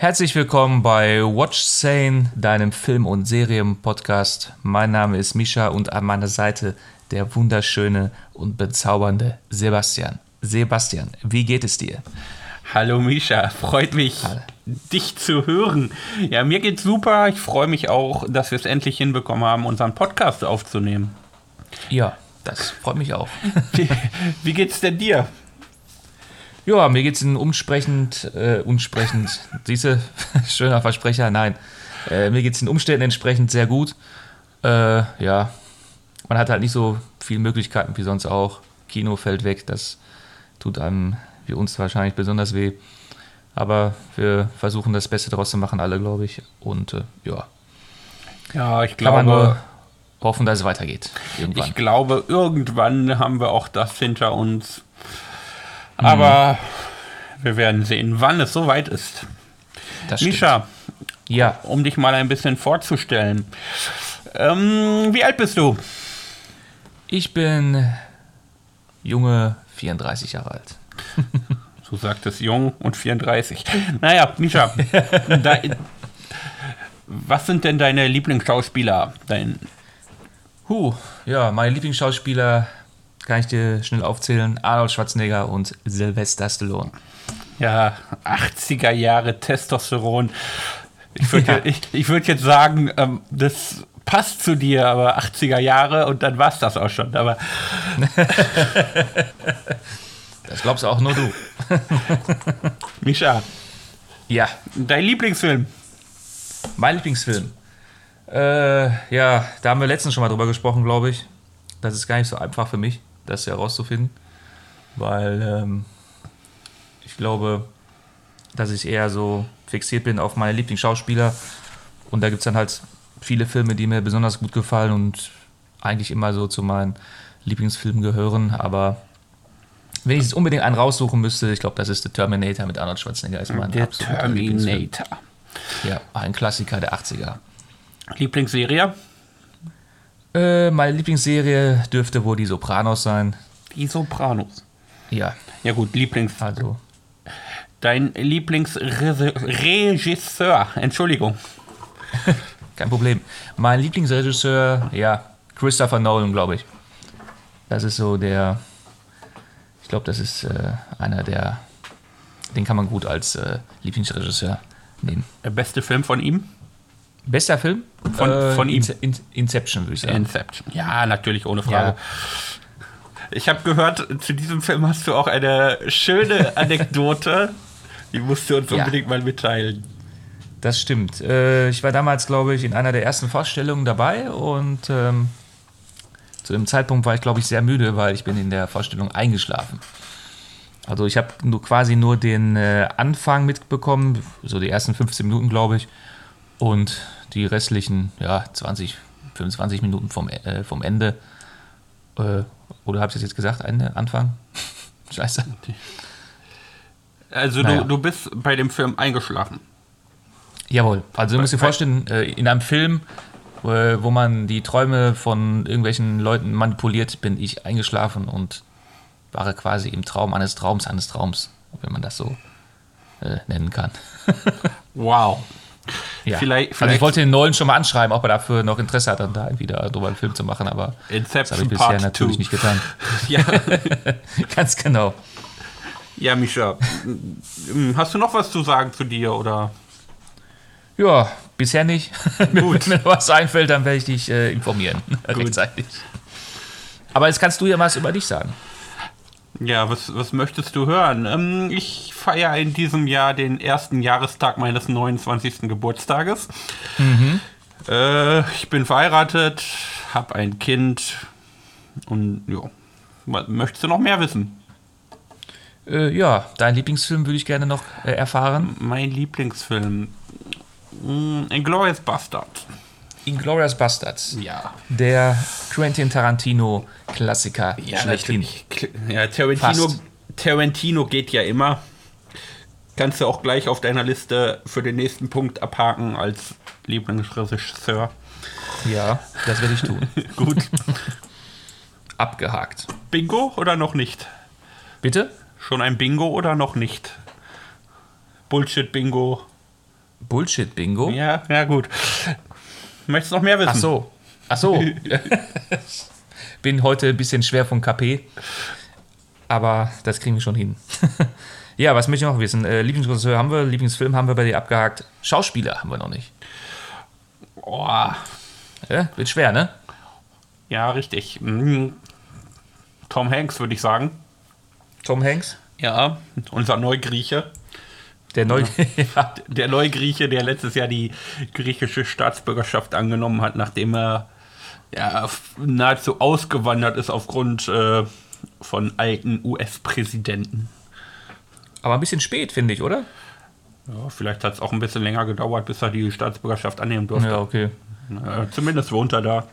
Herzlich willkommen bei Watch Sane, deinem Film- und Serienpodcast. Mein Name ist Misha und an meiner Seite der wunderschöne und bezaubernde Sebastian. Sebastian, wie geht es dir? Hallo Misha, freut mich, Hallo. dich zu hören. Ja, mir geht's super. Ich freue mich auch, dass wir es endlich hinbekommen haben, unseren Podcast aufzunehmen. Ja, das freut mich auch. wie, wie geht's denn dir? Ja, mir geht's in umsprechend, äh, umsprechend, siehste, schöner Versprecher, nein. Äh, mir geht's in Umständen entsprechend sehr gut. Äh, ja, man hat halt nicht so viele Möglichkeiten wie sonst auch. Kino fällt weg, das tut einem wie uns wahrscheinlich besonders weh. Aber wir versuchen das Beste daraus zu machen, alle, glaube ich. Und äh, ja. Ja, ich glaube. Kann man nur hoffen, dass es weitergeht. Irgendwann. Ich glaube, irgendwann haben wir auch das hinter uns. Aber mhm. wir werden sehen, wann es soweit ist. Das Misha, ja. um dich mal ein bisschen vorzustellen. Ähm, wie alt bist du? Ich bin junge 34 Jahre alt. so sagt es jung und 34. Naja, Misha, da, was sind denn deine Lieblingsschauspieler? Dein Huh, ja, meine Lieblingsschauspieler kann ich dir schnell aufzählen. Arnold Schwarzenegger und Sylvester Stallone. Ja, 80er Jahre Testosteron. Ich würde ja. ich, ich würd jetzt sagen, ähm, das passt zu dir, aber 80er Jahre und dann war es das auch schon. Aber das glaubst auch nur du. Misha. Ja. Dein Lieblingsfilm? Mein Lieblingsfilm. Äh, ja, da haben wir letztens schon mal drüber gesprochen, glaube ich. Das ist gar nicht so einfach für mich das herauszufinden, weil ähm, ich glaube, dass ich eher so fixiert bin auf meine Lieblingsschauspieler und da gibt es dann halt viele Filme, die mir besonders gut gefallen und eigentlich immer so zu meinen Lieblingsfilmen gehören, aber wenn ich jetzt unbedingt einen raussuchen müsste, ich glaube, das ist The Terminator mit Arnold Schwarzenegger. Ist mein Der Terminator. Ja, ein Klassiker der 80er. Lieblingsserie? Äh, meine Lieblingsserie dürfte wohl die Sopranos sein. Die Sopranos. Ja. Ja gut, Lieblings. Also. Dein Lieblingsregisseur. Entschuldigung. Kein Problem. Mein Lieblingsregisseur, ja, Christopher Nolan, glaube ich. Das ist so der. Ich glaube, das ist äh, einer der. Den kann man gut als äh, Lieblingsregisseur nehmen. Der beste Film von ihm? Bester Film? Von, äh, von ihm. In, Inception, würde ich sagen. Inception. Ja, natürlich, ohne Frage. Ja. Ich habe gehört, zu diesem Film hast du auch eine schöne Anekdote. Die musst du uns ja. unbedingt mal mitteilen. Das stimmt. Äh, ich war damals, glaube ich, in einer der ersten Vorstellungen dabei und ähm, zu dem Zeitpunkt war ich, glaube ich, sehr müde, weil ich bin in der Vorstellung eingeschlafen. Also ich habe nur quasi nur den äh, Anfang mitbekommen, so die ersten 15 Minuten, glaube ich. Und die restlichen ja, 20, 25 Minuten vom, äh, vom Ende. Äh, oder habe ich das jetzt gesagt? Ende, Anfang? Scheiße. Also naja. du, du bist bei dem Film eingeschlafen. Jawohl. Also du musst dir vorstellen, äh, in einem Film, äh, wo man die Träume von irgendwelchen Leuten manipuliert, bin ich eingeschlafen und war quasi im Traum eines Traums eines Traums, wenn man das so äh, nennen kann. wow. Ja. Vielleicht, vielleicht also ich wollte den Nolan schon mal anschreiben, ob er dafür noch Interesse hat, dann da wieder drüber einen Film zu machen, aber Inception das habe ich bisher Part natürlich two. nicht getan. ja. Ganz genau. Ja, Misha, hast du noch was zu sagen zu dir oder? Ja, bisher nicht. Gut. Wenn mir was einfällt, dann werde ich dich äh, informieren. Rechtzeitig. Aber jetzt kannst du ja was über dich sagen. Ja, was, was möchtest du hören? Ähm, ich feiere in diesem Jahr den ersten Jahrestag meines 29. Geburtstages. Mhm. Äh, ich bin verheiratet, habe ein Kind und ja. Möchtest du noch mehr wissen? Äh, ja, dein Lieblingsfilm würde ich gerne noch äh, erfahren. Mein Lieblingsfilm. Mm, Inglourious Bastard. Inglourious Bastards. Ja. Der Quentin Tarantino Klassiker. Ja, natürlich. Ja, Tarantino, Tarantino geht ja immer. Kannst du auch gleich auf deiner Liste für den nächsten Punkt abhaken als Lieblingsregisseur. Ja, das werde ich tun. Gut. Abgehakt. Bingo oder noch nicht? Bitte? Schon ein Bingo oder noch nicht? Bullshit-Bingo. Bullshit-Bingo? Ja, ja, gut. Möchtest du noch mehr wissen? Ach so. Ach so. Bin heute ein bisschen schwer vom KP. Aber das kriegen wir schon hin. ja, was möchte ich noch wissen? Äh, Lieblingsregisseur haben wir, Lieblingsfilm haben wir bei dir abgehakt. Schauspieler haben wir noch nicht. Boah. Ja, wird schwer, ne? Ja, richtig. Mhm. Tom Hanks, würde ich sagen. Tom Hanks? Ja, unser Neugrieche. Der, Neu ja. der Neugrieche, der letztes Jahr die griechische Staatsbürgerschaft angenommen hat, nachdem er ja, nahezu ausgewandert ist aufgrund äh, von alten US-Präsidenten. Aber ein bisschen spät, finde ich, oder? Ja, vielleicht hat es auch ein bisschen länger gedauert, bis er die Staatsbürgerschaft annehmen durfte. Ja, okay. Na, zumindest wohnt er da.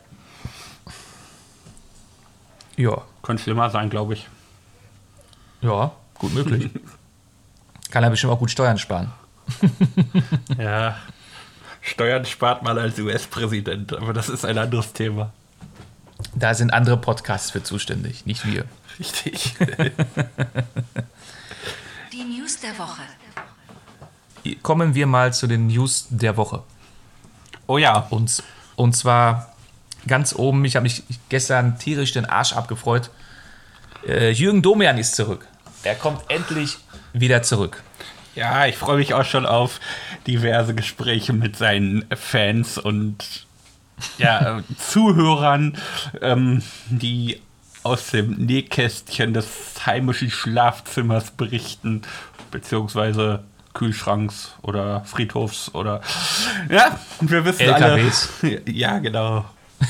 Ja. Könnte schlimmer sein, glaube ich. Ja, gut möglich. Kann er bestimmt auch gut Steuern sparen. ja. Steuern spart man als US-Präsident, aber das ist ein anderes Thema. Da sind andere Podcasts für zuständig, nicht wir. Richtig. Die News der Woche. Kommen wir mal zu den News der Woche. Oh ja. Und, und zwar ganz oben, ich habe mich gestern tierisch den Arsch abgefreut. Äh, Jürgen Domian ist zurück. Er kommt endlich wieder zurück. Ja, ich freue mich auch schon auf diverse Gespräche mit seinen Fans und ja, Zuhörern, ähm, die aus dem Nähkästchen des heimischen Schlafzimmers berichten, beziehungsweise Kühlschranks oder Friedhofs oder ja, wir wissen LKWs. alle. Ja, genau.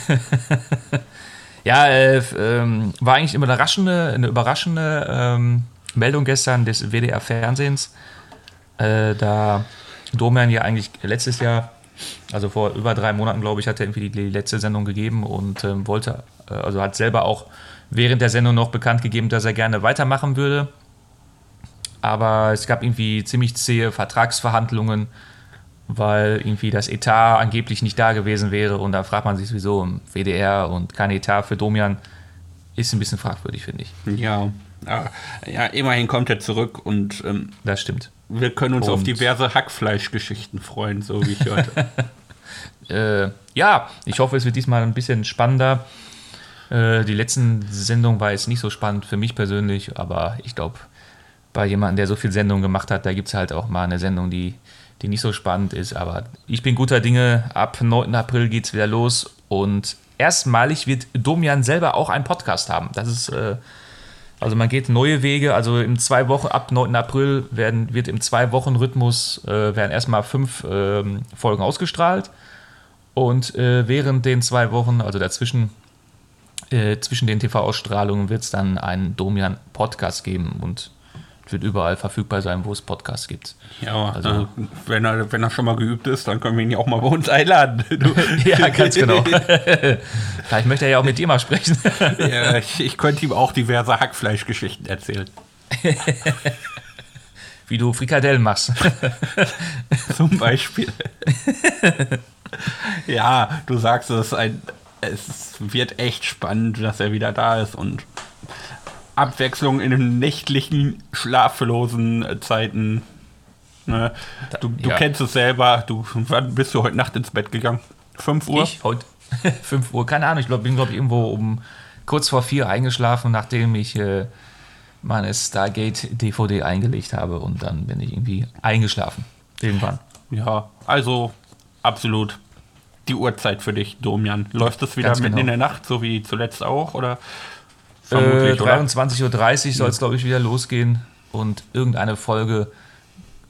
ja, äh, ähm, war eigentlich eine überraschende, eine überraschende ähm, Meldung gestern des WDR-Fernsehens, äh, da Domian ja eigentlich letztes Jahr, also vor über drei Monaten, glaube ich, hat er irgendwie die, letzte Sendung gegeben und ähm, wollte, äh, also hat selber auch während der Sendung noch bekannt gegeben, dass er gerne weitermachen würde. Aber es gab irgendwie ziemlich zähe Vertragsverhandlungen, weil irgendwie das Etat angeblich nicht da gewesen wäre. Und da fragt man sich sowieso im WDR und kein Etat für Domian ist ein bisschen fragwürdig, finde ich. Ja. ja, immerhin kommt er zurück und ähm, das stimmt. Wir können uns und auf diverse Hackfleischgeschichten freuen, so wie ich hörte. äh, ja, ich hoffe, es wird diesmal ein bisschen spannender. Äh, die letzten Sendung war jetzt nicht so spannend für mich persönlich, aber ich glaube, bei jemandem, der so viel Sendungen gemacht hat, da gibt es halt auch mal eine Sendung, die, die nicht so spannend ist. Aber ich bin guter Dinge. Ab 9. April geht es wieder los und erstmalig wird Domian selber auch einen Podcast haben. Das ist, äh, also man geht neue Wege. Also in zwei Wochen, ab 9. April werden, wird im Zwei-Wochen-Rhythmus äh, werden erstmal fünf ähm, Folgen ausgestrahlt. Und äh, während den zwei Wochen, also dazwischen, äh, zwischen den TV-Ausstrahlungen wird es dann einen Domian-Podcast geben und wird überall verfügbar sein, wo es Podcasts gibt. Ja, also äh, wenn, er, wenn er schon mal geübt ist, dann können wir ihn ja auch mal bei uns einladen. ja, ganz genau. Vielleicht möchte er ja auch mit dir mal sprechen. ja, ich, ich könnte ihm auch diverse Hackfleischgeschichten erzählen. Wie du Frikadellen machst. Zum Beispiel. ja, du sagst es, ein, es wird echt spannend, dass er wieder da ist und Abwechslung in den nächtlichen, schlaflosen Zeiten. Ne? Du, du ja. kennst es selber. Du, wann bist du heute Nacht ins Bett gegangen? 5 Uhr? Ich heute 5 Uhr, keine Ahnung. Ich glaub, bin, glaube ich, irgendwo um kurz vor 4 eingeschlafen, nachdem ich äh, meine Stargate-DVD eingelegt habe. Und dann bin ich irgendwie eingeschlafen. Irgendwann. Ja, also absolut die Uhrzeit für dich, Domian. Läuft das wieder Ganz mitten genau. in der Nacht, so wie zuletzt auch? Oder? Vermutlich, äh, 23.30 Uhr soll es, glaube ich, wieder losgehen. Und irgendeine Folge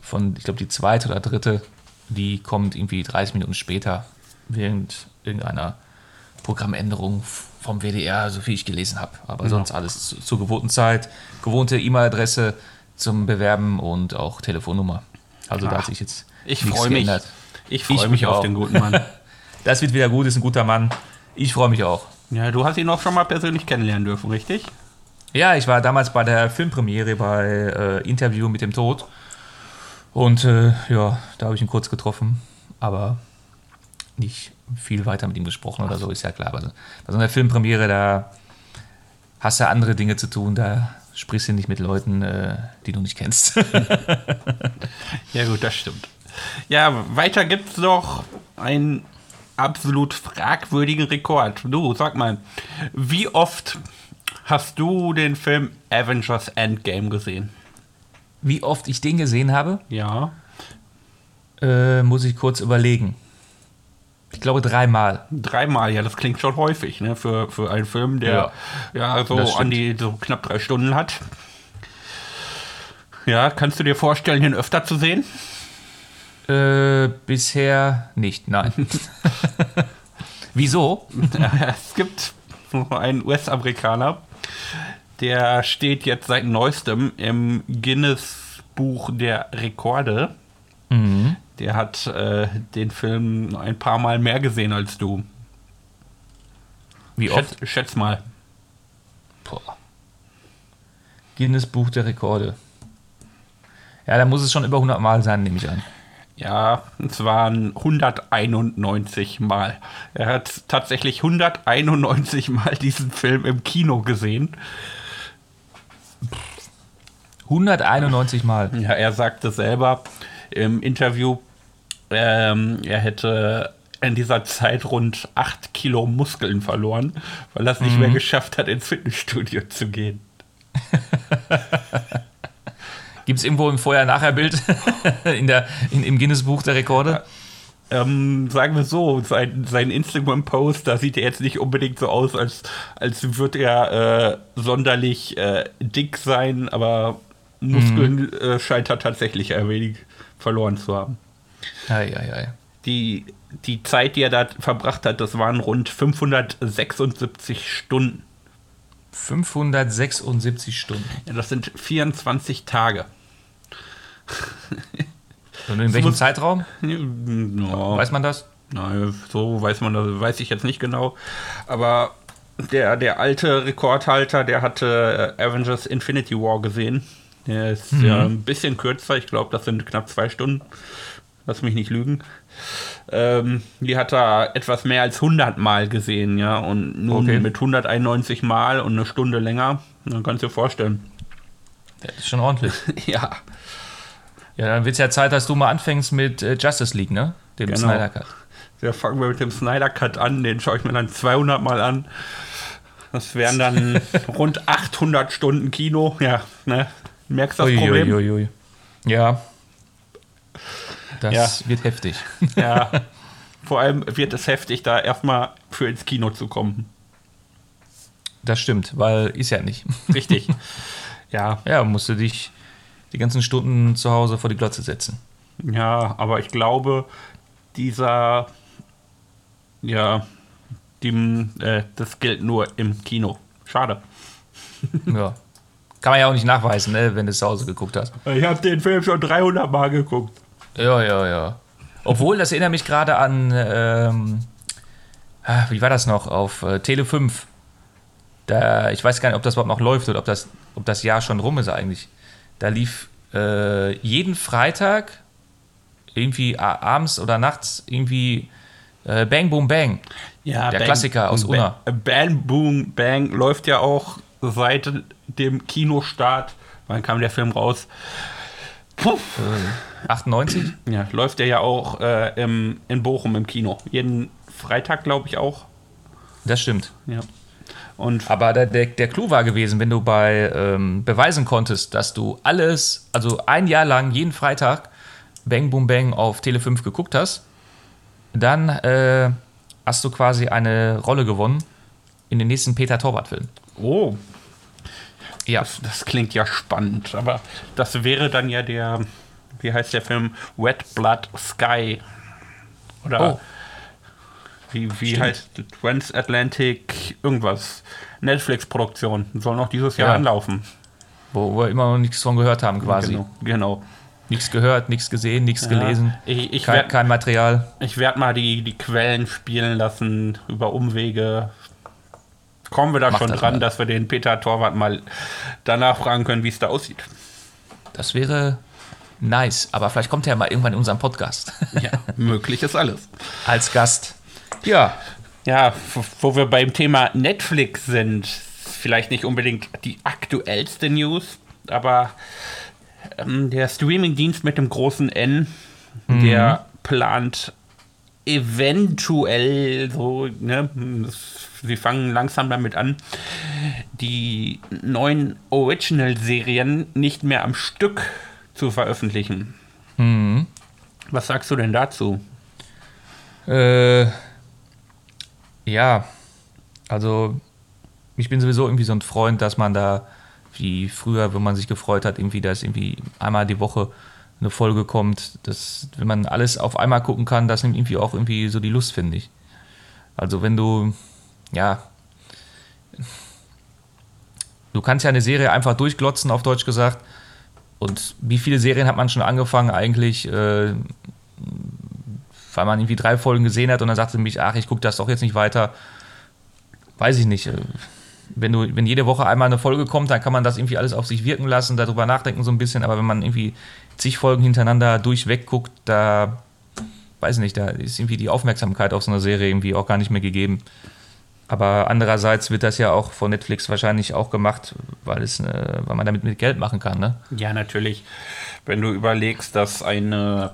von, ich glaube, die zweite oder dritte, die kommt irgendwie 30 Minuten später, während irgendeiner Programmänderung vom WDR, so viel ich gelesen habe. Aber ja. sonst alles zu, zur gewohnten Zeit. Gewohnte E-Mail-Adresse zum Bewerben und auch Telefonnummer. Also Ach, da hat sich jetzt ich nichts mich. geändert. Ich freue mich auf den guten Mann. das wird wieder gut, ist ein guter Mann. Ich freue mich auch. Ja, du hast ihn auch schon mal persönlich kennenlernen dürfen, richtig? Ja, ich war damals bei der Filmpremiere bei äh, Interview mit dem Tod. Und äh, ja, da habe ich ihn kurz getroffen, aber nicht viel weiter mit ihm gesprochen oder so, ist ja klar. Also, bei so einer Filmpremiere, da hast du andere Dinge zu tun, da sprichst du nicht mit Leuten, äh, die du nicht kennst. ja, gut, das stimmt. Ja, weiter gibt's noch einen absolut fragwürdigen Rekord. Du, sag mal, wie oft hast du den Film Avengers Endgame gesehen? Wie oft ich den gesehen habe, Ja. äh, muss ich kurz überlegen. Ich glaube dreimal. Dreimal, ja, das klingt schon häufig, ne? Für, für einen Film, der ja, das so an die so knapp drei Stunden hat. Ja, kannst du dir vorstellen, ihn öfter zu sehen? Äh, bisher nicht, nein. Wieso? es gibt einen US-Amerikaner, der steht jetzt seit neuestem im Guinness-Buch der Rekorde. Der hat äh, den Film ein paar Mal mehr gesehen als du. Wie oft? Schätz, schätz mal. Boah. Guinness Buch der Rekorde. Ja, da muss es schon über 100 Mal sein, nehme ich an. Ja, es waren 191 Mal. Er hat tatsächlich 191 Mal diesen Film im Kino gesehen. 191 Mal. Ja, er sagte selber im Interview, ähm, er hätte in dieser Zeit rund 8 Kilo Muskeln verloren, weil er es nicht mehr geschafft hat, ins Fitnessstudio zu gehen. Gibt es irgendwo im Vorher-Nachher-Bild in der, in, im Guinness Buch der Rekorde? Ähm, sagen wir so, sein, sein Instagram-Post, da sieht er jetzt nicht unbedingt so aus, als, als würde er äh, sonderlich äh, dick sein, aber Muskeln äh, scheint er tatsächlich ein wenig verloren zu haben. Ei, ei, ei. Die, die Zeit, die er da verbracht hat, das waren rund 576 Stunden. 576 Stunden. Ja, das sind 24 Tage. Und in welchem Zeitraum? Ja, Weiß man das? Nein, so weiß man das, weiß ich jetzt nicht genau. Aber der, der alte Rekordhalter, der hatte äh, Avengers Infinity War gesehen. Der ist ja ein bisschen kürzer, ich glaube, das sind knapp zwei Stunden. Lass mich nicht lügen. Ähm, die hat er etwas mehr als 100 Mal gesehen, ja. Und nun Okay. mit 191 Mal und eine Stunde länger, dann kannst du dir vorstellen. Das ist schon ordentlich. ja, Ja, dann wird es ja Zeit, dass du mal anfängst mit äh, Justice League, ne? Dem Genau. Snyder Cut. Da fangen wir mit dem Snyder Cut an, den schaue ich mir dann 200 Mal an. Das wären dann rund 800 Stunden Kino. Ja, ne? Merkst du das Ui, Problem? ui, ui. Ja. Das Ja. wird heftig. Ja. Vor allem wird es heftig, da erstmal für ins Kino zu kommen. Das stimmt, weil ist ja nicht. Richtig. ja, Ja, musst du dich die ganzen Stunden zu Hause vor die Glotze setzen. ja, aber ich glaube, dieser, ja, dem, äh, das gilt nur im Kino. Schade. Ja. Kann man ja auch nicht nachweisen, ne, wenn du es zu Hause geguckt hast. Ich habe den Film schon 300 Mal geguckt. Ja, ja, ja. Obwohl, das erinnert mich gerade an, ähm, ah, wie war das noch, auf äh, Tele 5. Da, ich weiß gar nicht, ob das überhaupt noch läuft oder ob das, ob das Jahr schon rum ist eigentlich. Da lief äh, jeden Freitag irgendwie abends oder nachts irgendwie äh, Bang Boom Bang. Ja, Der Klassiker aus Unna. Ba- Bang Boom Bang läuft ja auch seit dem Kinostart. Wann kam der Film raus? Puh. 98? Ja, läuft der ja auch äh, im, in Bochum im Kino. Jeden Freitag, glaube ich, auch. Das stimmt. Ja. Und Aber der, der, der Clou war gewesen, wenn du bei ähm, beweisen konntest, dass du alles, also ein Jahr lang jeden Freitag Bang Boom Bang auf Tele 5 geguckt hast, dann äh, hast du quasi eine Rolle gewonnen in den nächsten Peter Torwart-Film. oh, Ja, das, das klingt ja spannend. Aber das wäre dann ja der, wie heißt der Film? Wet Blood Sky. Oder Oh. Wie, wie Stimmt. heißt Transatlantic irgendwas. Netflix-Produktion. Soll noch dieses Jahr Ja. anlaufen. wo wir immer noch nichts von gehört haben quasi. Genau. genau. Nichts gehört, nichts gesehen, nichts gelesen, Ich, ich kein, werde kein Material. ich werd mal die, die Quellen spielen lassen über Umwege. Kommen wir da Mach schon das dran, mal. dass wir den Peter Torwart mal danach fragen können, wie es da aussieht. Das wäre nice, aber vielleicht kommt er ja mal irgendwann in unseren Podcast Ja, möglich ist alles. als Gast. Ja, Ja, wo wir beim Thema Netflix sind, vielleicht nicht unbedingt die aktuellste News, aber ähm, der Streamingdienst mit dem großen N, der plant eventuell so, ne, sie fangen langsam damit an, die neuen Original-Serien nicht mehr am Stück zu veröffentlichen. Mhm. Was sagst du denn dazu? Äh, ja, also ich bin sowieso irgendwie so ein Freund, dass man da, wie früher, wenn man sich gefreut hat, irgendwie, dass irgendwie einmal die Woche eine Folge kommt, dass, wenn man alles auf einmal gucken kann, das nimmt irgendwie auch irgendwie so die Lust, finde ich. Also wenn du, ja, du kannst ja eine Serie einfach durchglotzen, auf Deutsch gesagt. Und wie viele Serien hat man schon angefangen eigentlich, äh, weil man irgendwie drei Folgen gesehen hat und dann sagte mich, ach, ich gucke das doch jetzt nicht weiter. Weiß ich nicht. Wenn, du, wenn jede Woche einmal eine Folge kommt, dann kann man das irgendwie alles auf sich wirken lassen, darüber nachdenken so ein bisschen. Aber wenn man irgendwie zig Folgen hintereinander durchweg guckt, da weiß ich nicht, da ist irgendwie die Aufmerksamkeit auf so eine Serie irgendwie auch gar nicht mehr gegeben. Aber andererseits wird das ja auch von Netflix wahrscheinlich auch gemacht, weil, es, weil man damit mit Geld machen kann, ne? Ja, natürlich. Wenn du überlegst, dass eine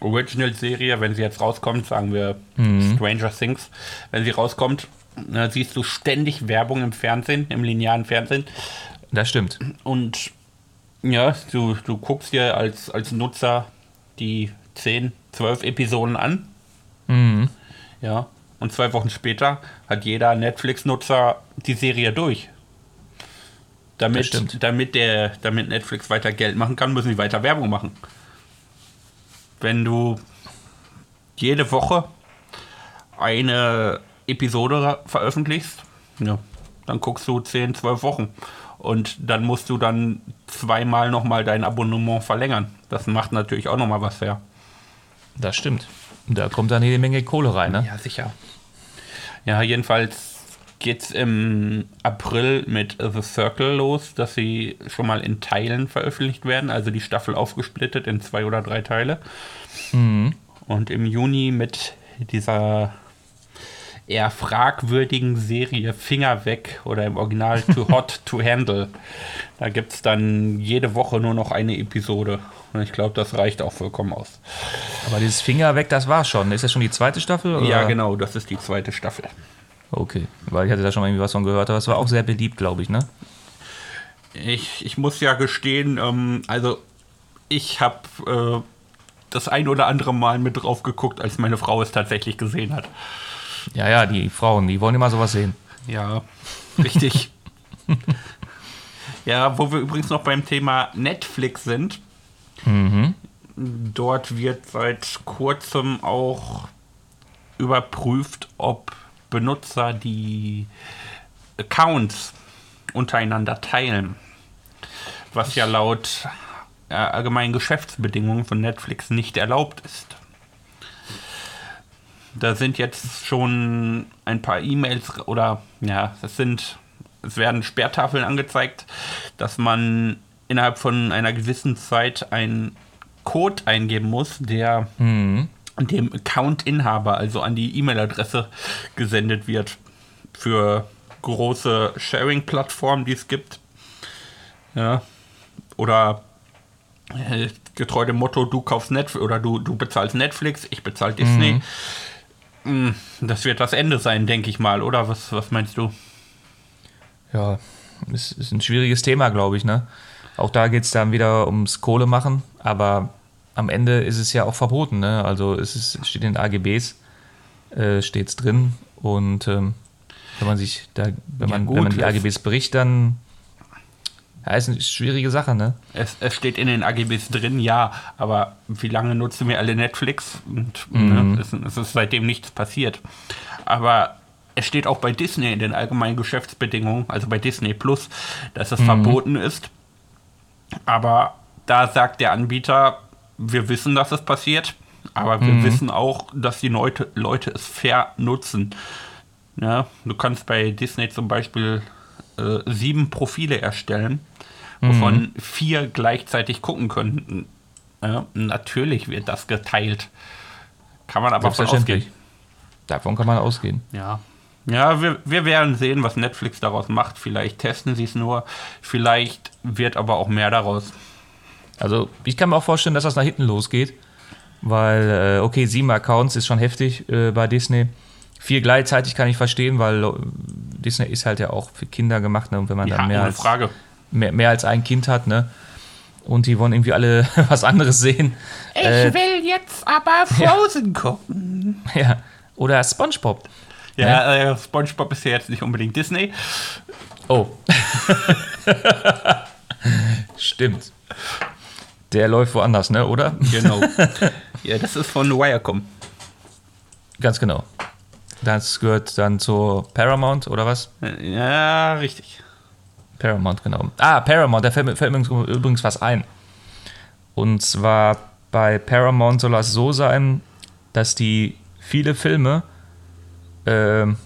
Original-Serie, wenn sie jetzt rauskommt, sagen wir Mhm. Stranger Things, wenn sie rauskommt, na, siehst du ständig Werbung im Fernsehen, im linearen Fernsehen. Das stimmt. Und ja, du, du guckst dir als, als Nutzer die 10, 12 Episoden an. Mhm. Ja. Und zwei Wochen später hat jeder Netflix-Nutzer die Serie durch. Damit, damit, der, damit Netflix weiter Geld machen kann, müssen sie weiter Werbung machen. Wenn du jede Woche eine Episode veröffentlichst, ja, dann guckst du 10, 12 Wochen. Und dann musst du dann zweimal nochmal dein Abonnement verlängern. Das macht natürlich auch nochmal was her. Das stimmt. Da kommt dann jede Menge Kohle rein, ne? Ja, sicher. Ja, jedenfalls geht's im April mit The Circle los, dass sie schon mal in Teilen veröffentlicht werden, also die Staffel aufgesplittet in zwei oder drei Teile. Und im Juni mit dieser eher fragwürdigen Serie Finger weg oder im Original Too Hot to Handle. Da gibt's dann jede Woche nur noch eine Episode. Und ich glaube, das reicht auch vollkommen aus. Aber dieses Finger weg, das war's schon. Ist das schon die zweite Staffel? Oder? Ja, genau, das ist die zweite Staffel. Okay, weil ich hatte da schon mal irgendwie was von gehört, aber es war auch sehr beliebt, glaube ich, ne? Ich, ich muss ja gestehen, ähm, also ich habe äh, das ein oder andere Mal mit drauf geguckt, als meine Frau es tatsächlich gesehen hat. Ja, ja, die Frauen, die wollen immer sowas sehen. Ja, richtig. ja, wo wir übrigens noch beim Thema Netflix sind. Dort wird seit kurzem auch überprüft, ob Benutzer die Accounts untereinander teilen. Was ja laut äh, allgemeinen Geschäftsbedingungen von Netflix nicht erlaubt ist. Da sind jetzt schon ein paar E-Mails oder ja, es sind, es werden Sperrtafeln angezeigt, dass man innerhalb von einer gewissen Zeit einen Code eingeben muss, der dem Account-Inhaber, also an die E-Mail-Adresse gesendet wird für große Sharing-Plattformen, die es gibt. Ja. Oder äh, getreu dem Motto, du kaufst Netflix oder du, du bezahlst Netflix, ich bezahle Disney. Mm, Das wird das Ende sein, denke ich mal, oder? Was, was meinst du? Ja, ist, ist ein schwieriges Thema, glaube ich, ne? Auch da geht es dann wieder ums Kohle machen, aber am Ende ist es ja auch verboten, ne? Also es ist, steht in den AGBs, äh, steht es drin und ähm, wenn man sich da, wenn man, gut, wenn man die AGBs bricht, dann ja, ist eine schwierige Sache, ne? Es, es steht in den AGBs drin, ja, aber wie lange nutzen wir alle Netflix? Und ne, es, es ist seitdem nichts passiert. Aber es steht auch bei Disney in den allgemeinen Geschäftsbedingungen, also bei Disney Plus, dass es verboten ist. Aber da sagt der Anbieter, wir wissen, dass es passiert, aber wir wissen auch, dass die Leute, Leute es fair nutzen. Ja, du kannst bei Disney zum Beispiel äh, sieben Profile erstellen, wovon vier gleichzeitig gucken können. Ja, natürlich wird das geteilt. Kann man aber von ausgehen. Davon kann man ausgehen. Ja. Ja, wir, wir werden sehen, was Netflix daraus macht. Vielleicht testen sie es nur. Vielleicht wird aber auch mehr daraus. Also ich kann mir auch vorstellen, dass das nach hinten losgeht. Weil, äh, okay, sieben Accounts ist schon heftig äh, bei Disney. Vier gleichzeitig kann ich verstehen, weil äh, Disney ist halt ja auch für Kinder gemacht. Ne? Und wenn man Ja, dann mehr als, mehr, mehr als ein Kind hat, ne? Und die wollen irgendwie alle was anderes sehen. Ich Äh, will jetzt aber Frozen gucken. ja. Oder SpongeBob. Ja, äh, SpongeBob ist ja jetzt nicht unbedingt Disney. Oh. Stimmt. Der läuft woanders, ne? Oder? Genau. ja, das ist von Wirecom. Ganz genau. Das gehört dann zur Paramount, oder was? Ja, richtig. Paramount, genau. Ah, Paramount, da fällt mir, fällt mir übrigens was ein. Und zwar bei Paramount soll es so sein, dass die viele Filme ähm,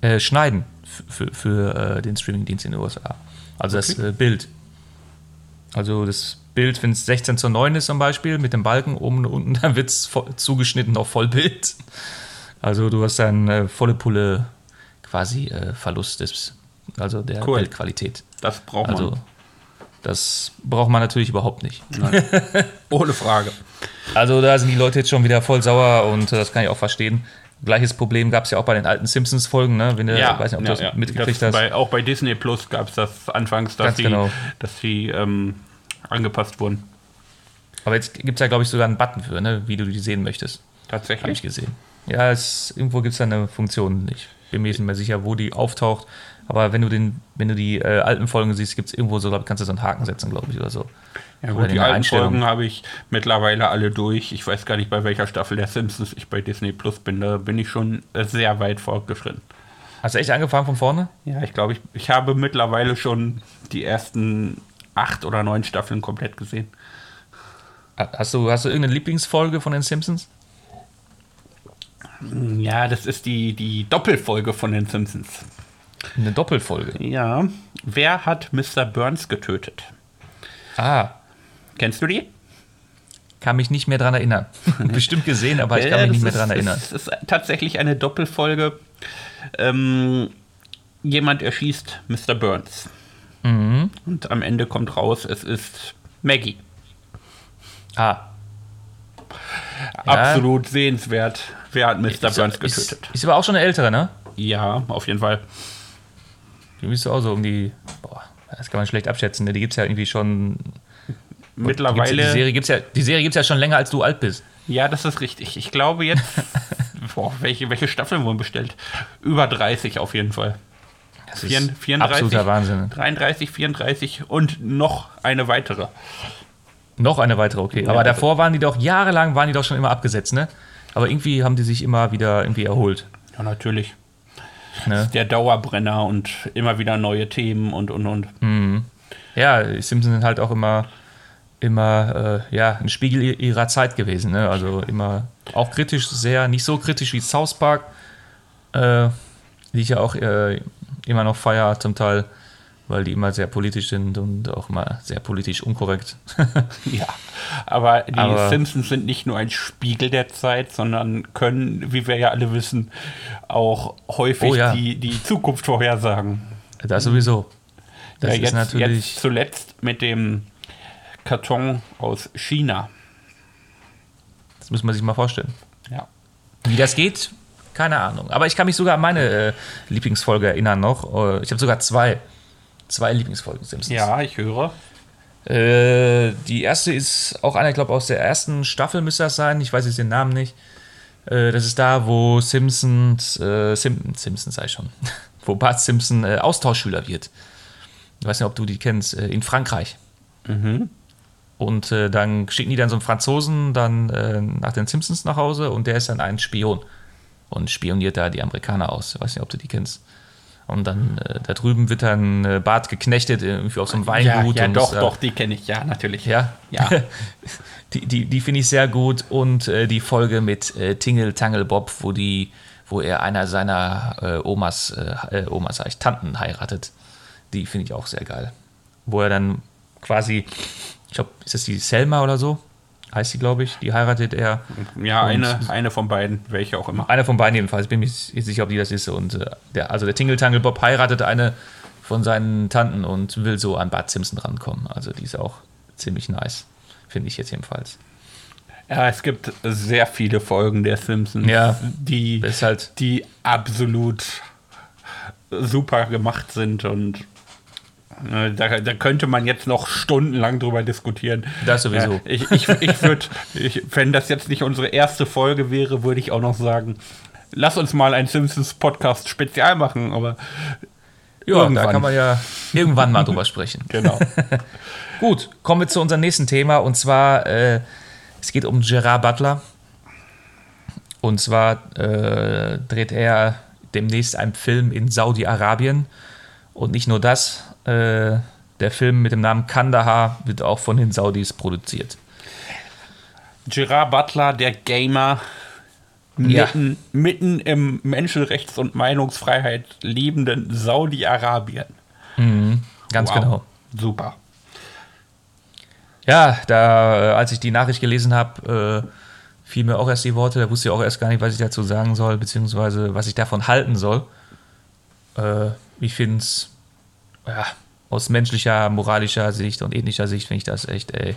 äh, schneiden für, für äh, den Streamingdienst in den USA. Also das Okay. äh, Bild. Also das Bild, wenn es 16 zu 9 ist zum Beispiel, mit dem Balken oben und unten, dann wird es zugeschnitten auf Vollbild. Also du hast dann äh, volle Pulle quasi äh, Verlust des, also der Cool. Bildqualität. Das braucht man. Also das braucht man natürlich überhaupt nicht. Ohne Frage. Also da sind die Leute jetzt schon wieder voll sauer und äh, das kann ich auch verstehen. Gleiches Problem gab es ja auch bei den alten Simpsons-Folgen, ne? Wenn du, Ja, weiß nicht, ob ja, du das ja. mitgekriegt das hast. Bei, auch bei Disney Plus gab es das anfangs, dass Ganz sie, genau. dass sie ähm, angepasst wurden. Aber jetzt gibt es ja, glaube ich, sogar einen Button für, ne? wie du die sehen möchtest. Habe ich Tatsächlich. gesehen. Ja, es, irgendwo gibt es da eine Funktion. Ich bin mir nicht mehr sicher, wo die auftaucht. Aber wenn du, den, wenn du die äh, alten Folgen siehst, gibt es irgendwo so, glaub, ich, kannst du so einen Haken setzen, glaube ich, oder so. Ja, gut, die alten. Folgen habe ich mittlerweile alle durch. Ich weiß gar nicht, bei welcher Staffel der Simpsons ich bei Disney Plus bin. Da bin ich schon äh, sehr weit fortgeschritten. Hast du echt angefangen von vorne? Ja, ich glaube, ich, ich habe mittlerweile schon die ersten acht oder neun Staffeln komplett gesehen. Hast du, hast du irgendeine Lieblingsfolge von den Simpsons? Ja, das ist die, die Doppelfolge von den Simpsons. Eine Doppelfolge. Ja. Wer hat Mr. Burns getötet? Ah, Kennst du die? kann mich nicht mehr dran erinnern. Bestimmt gesehen, aber ich kann Ja, mich nicht mehr dran ist, erinnern. Es ist tatsächlich eine Doppelfolge. Ähm, jemand erschießt Mr. Burns. Mhm. Und am Ende kommt raus, es ist Maggie. Ah, Absolut sehenswert. Wer hat Mr. ist, Burns ist, getötet? ist aber auch schon eine ältere, ne? Ja, auf jeden Fall. Die bist du auch so um die. Boah, das kann man schlecht abschätzen, ne? Die gibt es ja irgendwie schon. Gibt's, Mittlerweile. die Serie gibt es ja, die Serie gibt's ja schon länger, als du alt bist. Ja, das ist richtig. Ich glaube jetzt. boah, welche, welche Staffeln wurden bestellt? Über 30 auf jeden Fall. Das 34, absoluter Wahnsinn. 33, 34 und noch eine weitere. Noch eine weitere, okay. Ja, Aber also- davor waren die doch, jahrelang waren die doch schon immer abgesetzt, ne? Aber irgendwie haben die sich immer wieder irgendwie erholt. Ja, natürlich. Ne? Der Dauerbrenner und immer wieder neue Themen und und und. Ja, die Simpsons sind halt auch immer, immer äh, ja, ein Spiegel ihrer Zeit gewesen. Ne? Also immer auch kritisch, sehr, nicht so kritisch wie South Park, äh, die ich ja auch äh, immer noch feier zum Teil, weil die immer sehr politisch sind und auch immer sehr politisch unkorrekt. Ja, aber die Aber- Simpsons sind nicht nur ein Spiegel der Zeit, sondern können, wie wir ja alle wissen, auch häufig Oh ja. die, die Zukunft vorhersagen. das sowieso. Das ja, ist jetzt, natürlich. jetzt zuletzt mit dem Karton aus China. Das muss man sich mal vorstellen. Ja. Wie das geht, keine Ahnung. Aber ich kann mich sogar an meine äh, Lieblingsfolge erinnern noch. Äh, Ich habe sogar zwei. Zwei Lieblingsfolgen Simpsons. ja, ich höre. Äh, die erste ist auch einer, ich glaube, aus der ersten Staffel müsste das sein. Ich weiß jetzt den Namen nicht. Äh, das ist da, wo Simpsons, äh, Sim Simpsons sei schon, wo Bart Simpson äh, Austauschschüler wird. Ich weiß nicht, ob du die kennst, äh, in Frankreich. Und äh, dann schicken die dann so einen Franzosen dann äh, nach den Simpsons nach Hause und der ist dann ein Spion und spioniert da die Amerikaner aus. Ich weiß nicht, ob du die kennst. Und dann äh, da drüben wird dann äh, Bart geknechtet, irgendwie auf so einem Ja, Weingut. ja und doch, äh, doch, die kenne ich. Ja, natürlich. ja? Ja. die die, die finde ich sehr gut. Und äh, die Folge mit äh, Tingle Tangle Bob, wo, die, wo er einer seiner äh, Omas, äh, äh, Omas sag ich, Tanten heiratet, die finde ich auch sehr geil. Wo er dann quasi, ich glaube, ist das die Selma oder so? Heißt die, glaube ich. Die heiratet er. Ja, eine, eine von beiden, welche auch immer. Einer von beiden jedenfalls. Ich bin mir nicht sicher, ob die das ist. Und äh, der, also der Tingle Tangle Bob heiratet eine von seinen Tanten und will so an Bart Simpson rankommen. Also die ist auch ziemlich nice. Finde ich jetzt jedenfalls. Ja, es gibt sehr viele Folgen der Simpsons, Ja, die, halt- die absolut super gemacht sind und da, da könnte man jetzt noch stundenlang drüber diskutieren. Das sowieso. Ja, ich ich, ich würde, wenn das jetzt nicht unsere erste Folge wäre, würde ich auch noch sagen, lass uns mal ein Simpsons-Podcast spezial machen, aber Ja, Irgendwann. da kann man ja irgendwann mal drüber sprechen. genau. Gut, kommen wir zu unserem nächsten Thema und zwar, äh, es geht um Gerard Butler. Und zwar äh, dreht er demnächst einen Film in Saudi-Arabien. Und nicht nur das, äh, der Film mit dem Namen Kandahar wird auch von den Saudis produziert. Gerard Butler, der Gamer, Ja. mitten, mitten im Menschenrechts- und Meinungsfreiheit lebenden Saudi-Arabien. Ganz Wow. genau. Super. Ja, da, äh, als ich die Nachricht gelesen habe, äh, fiel mir auch erst die Worte, da wusste ich auch erst gar nicht, was ich dazu sagen soll, beziehungsweise was ich davon halten soll. Äh, ich finde es, ja, aus menschlicher, moralischer Sicht und ethischer Sicht finde ich das echt, ey.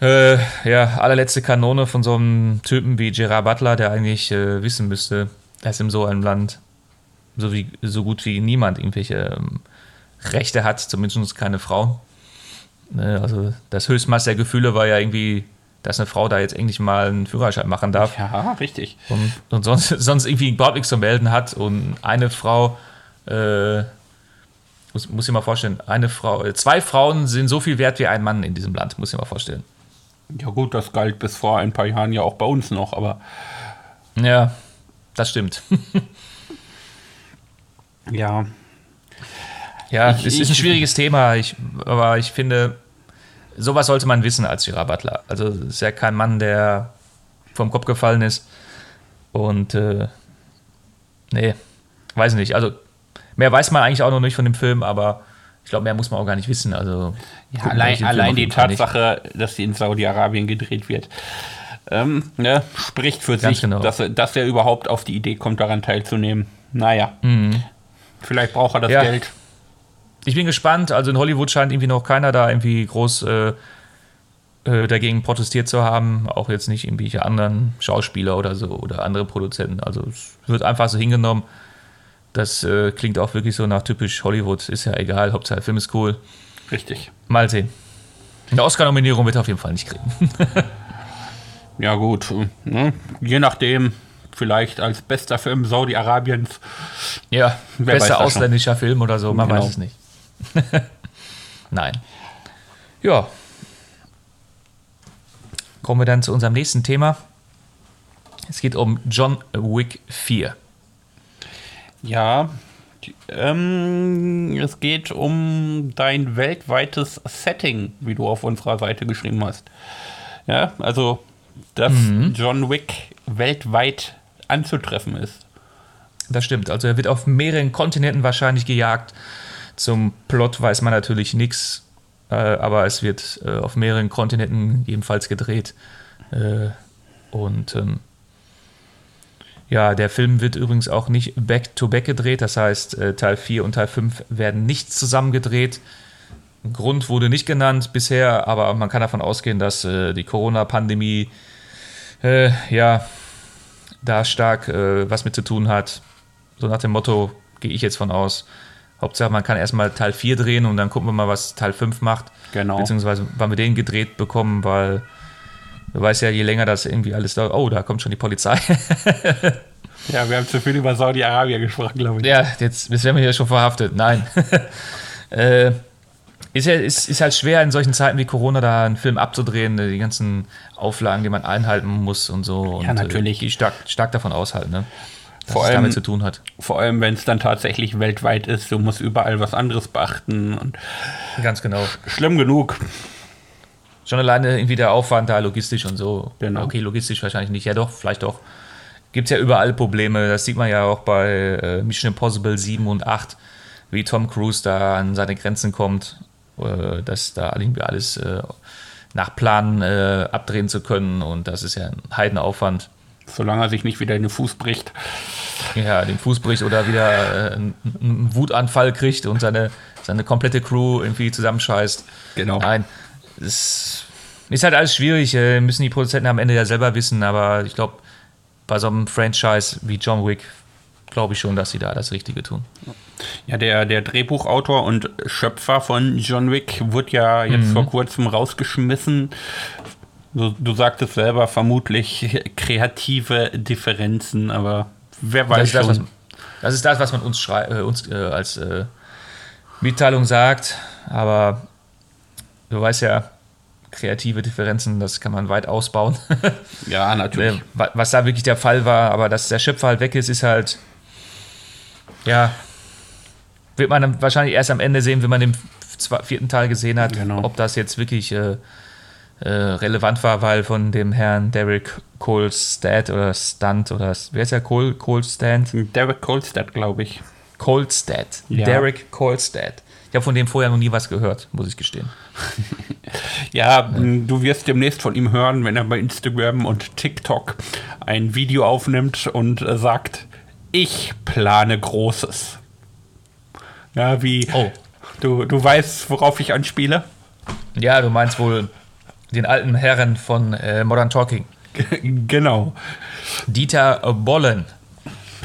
Äh, ja, allerletzte Kanone von so einem Typen wie Gerard Butler, der eigentlich äh, wissen müsste, dass in so einem Land so, wie, so gut wie niemand irgendwelche ähm, Rechte hat, zumindest keine Frauen. Ne, also das Höchstmaß der Gefühle war ja irgendwie, dass eine Frau da jetzt endlich mal einen Führerschein machen darf Ja, richtig. und, und sonst, sonst irgendwie überhaupt nichts zu melden hat und eine Frau, äh, muss, muss ich mal vorstellen, eine Frau, äh, zwei Frauen sind so viel wert wie ein Mann in diesem Land, muss ich mal vorstellen. Ja gut, das galt bis vor ein paar Jahren ja auch bei uns noch, aber Ja, das stimmt. ja, Ja, Ich- es ist ein schwieriges Thema, ich, aber ich finde, sowas sollte man wissen als Gerard Butler. Also es ist ja kein Mann, der vom Kopf gefallen ist. Und äh, nee, weiß nicht. Also mehr weiß man eigentlich auch noch nicht von dem Film, aber ich glaube, mehr muss man auch gar nicht wissen. Also ja allein, allein die Fall nicht. Tatsache, dass sie in Saudi-Arabien gedreht wird, ähm, ne, spricht für Ganz sich, genau. dass, er- dass er überhaupt auf die Idee kommt, daran teilzunehmen. Naja, vielleicht braucht er das Mhm. Ja. Geld. Ich bin gespannt. Also in Hollywood scheint irgendwie noch keiner da irgendwie groß äh, äh, dagegen protestiert zu haben. Auch jetzt nicht irgendwelche anderen Schauspieler oder so oder andere Produzenten. Also es wird einfach so hingenommen. Das äh, klingt auch wirklich so nach typisch Hollywood. Ist ja egal. Hauptsache Film ist cool. Richtig. Mal sehen. Eine Oscar-Nominierung wird er auf jeden Fall nicht kriegen. Ja, gut. Ne? Je nachdem, vielleicht als bester Film Saudi-Arabiens. ja, Wer bester das schon. ausländischer Film oder so. Man Genau. weiß es nicht. Nein. Ja. Kommen wir dann zu unserem nächsten Thema. Es geht um John Wick 4. Ja, die- ähm, es geht um dein weltweites Setting, wie du auf unserer Seite geschrieben hast. Ja, also, dass John Wick weltweit anzutreffen ist. Das stimmt. Also er wird auf mehreren Kontinenten wahrscheinlich gejagt. Zum Plot weiß man natürlich nichts, äh, aber es wird äh, auf mehreren Kontinenten ebenfalls gedreht. Äh, und ähm, ja, der Film wird übrigens auch nicht back-to-back gedreht. Das heißt, äh, Teil 4 und Teil 5 werden nicht zusammen gedreht. Grund wurde nicht genannt bisher, aber man kann davon ausgehen, dass äh, die Corona-Pandemie äh, ja da stark äh, was mit zu tun hat. So nach dem Motto gehe ich jetzt von aus. Hauptsache, man kann erstmal Teil 4 drehen und dann gucken wir mal, was Teil 5 macht. Genau. Beziehungsweise, wann wir den gedreht bekommen, weil du weißt ja, je länger das irgendwie alles dauert, oh, da kommt schon die Polizei. Ja, wir haben zu viel über Saudi-Arabien gesprochen, glaube ich. ja, jetzt, jetzt werden wir hier schon verhaftet. Nein. äh, ist, ja, ist, ist halt schwer in solchen Zeiten wie Corona da einen Film abzudrehen, die ganzen Auflagen, die man einhalten muss und so. Ja, und, natürlich. Äh, die stark, stark davon aushalten, ne? Dass Vor allem- damit zu tun hat. Vor allem, wenn es dann tatsächlich weltweit ist, du musst überall was anderes beachten und Ganz genau. schlimm genug. Schon alleine irgendwie der Aufwand da logistisch und so. Genau. Okay, logistisch wahrscheinlich nicht. Ja doch, vielleicht doch. Gibt es ja überall Probleme. Das sieht man ja auch bei äh, Mission Impossible 7 und 8, wie Tom Cruise da an seine Grenzen kommt, äh, dass da irgendwie alles äh, nach Plan abdrehen zu können. Und das ist ja ein Heidenaufwand. Solange er sich nicht wieder in den Fuß bricht. Ja, den Fuß bricht oder wieder einen, einen Wutanfall kriegt und seine, seine komplette Crew irgendwie zusammenscheißt. Genau. Nein, es, ist halt alles schwierig, äh, müssen die Produzenten am Ende ja selber wissen, aber ich glaube, bei so einem Franchise wie John Wick glaube ich schon, dass sie da das Richtige tun. Ja, der, der Drehbuchautor und Schöpfer von John Wick wurde ja jetzt mhm. vor kurzem rausgeschmissen. Du, du sagtest selber, vermutlich kreative Differenzen, aber wer weiß das schon. Das, was, das, ist das, was man uns, schrei äh, uns äh, als äh, Mitteilung sagt, aber du weißt ja, kreative Differenzen, das kann man weit ausbauen. ja, natürlich. Äh, was da wirklich der Fall war, aber dass der Schöpfer halt weg ist, ist halt, ja, wird man dann wahrscheinlich erst am Ende sehen, wenn man den vierten Teil gesehen hat, genau. ob das jetzt wirklich äh, äh, relevant war, weil von dem Herrn Derek Colstad oder Stunt oder wer ist der Cole Colstad? Derek Colstad, glaube ich. Colstad. Ja. Derek Colstad. Habe von dem vorher noch nie was gehört, muss ich gestehen. ja, ja, du wirst demnächst von ihm hören, wenn er bei Instagram und TikTok ein Video aufnimmt und äh, sagt, ich plane Großes. Ja, wie. Oh. Du, du weißt, worauf ich anspiele? Ja, du meinst wohl den alten Herren von äh, Modern Talking. genau. Dieter Bollen.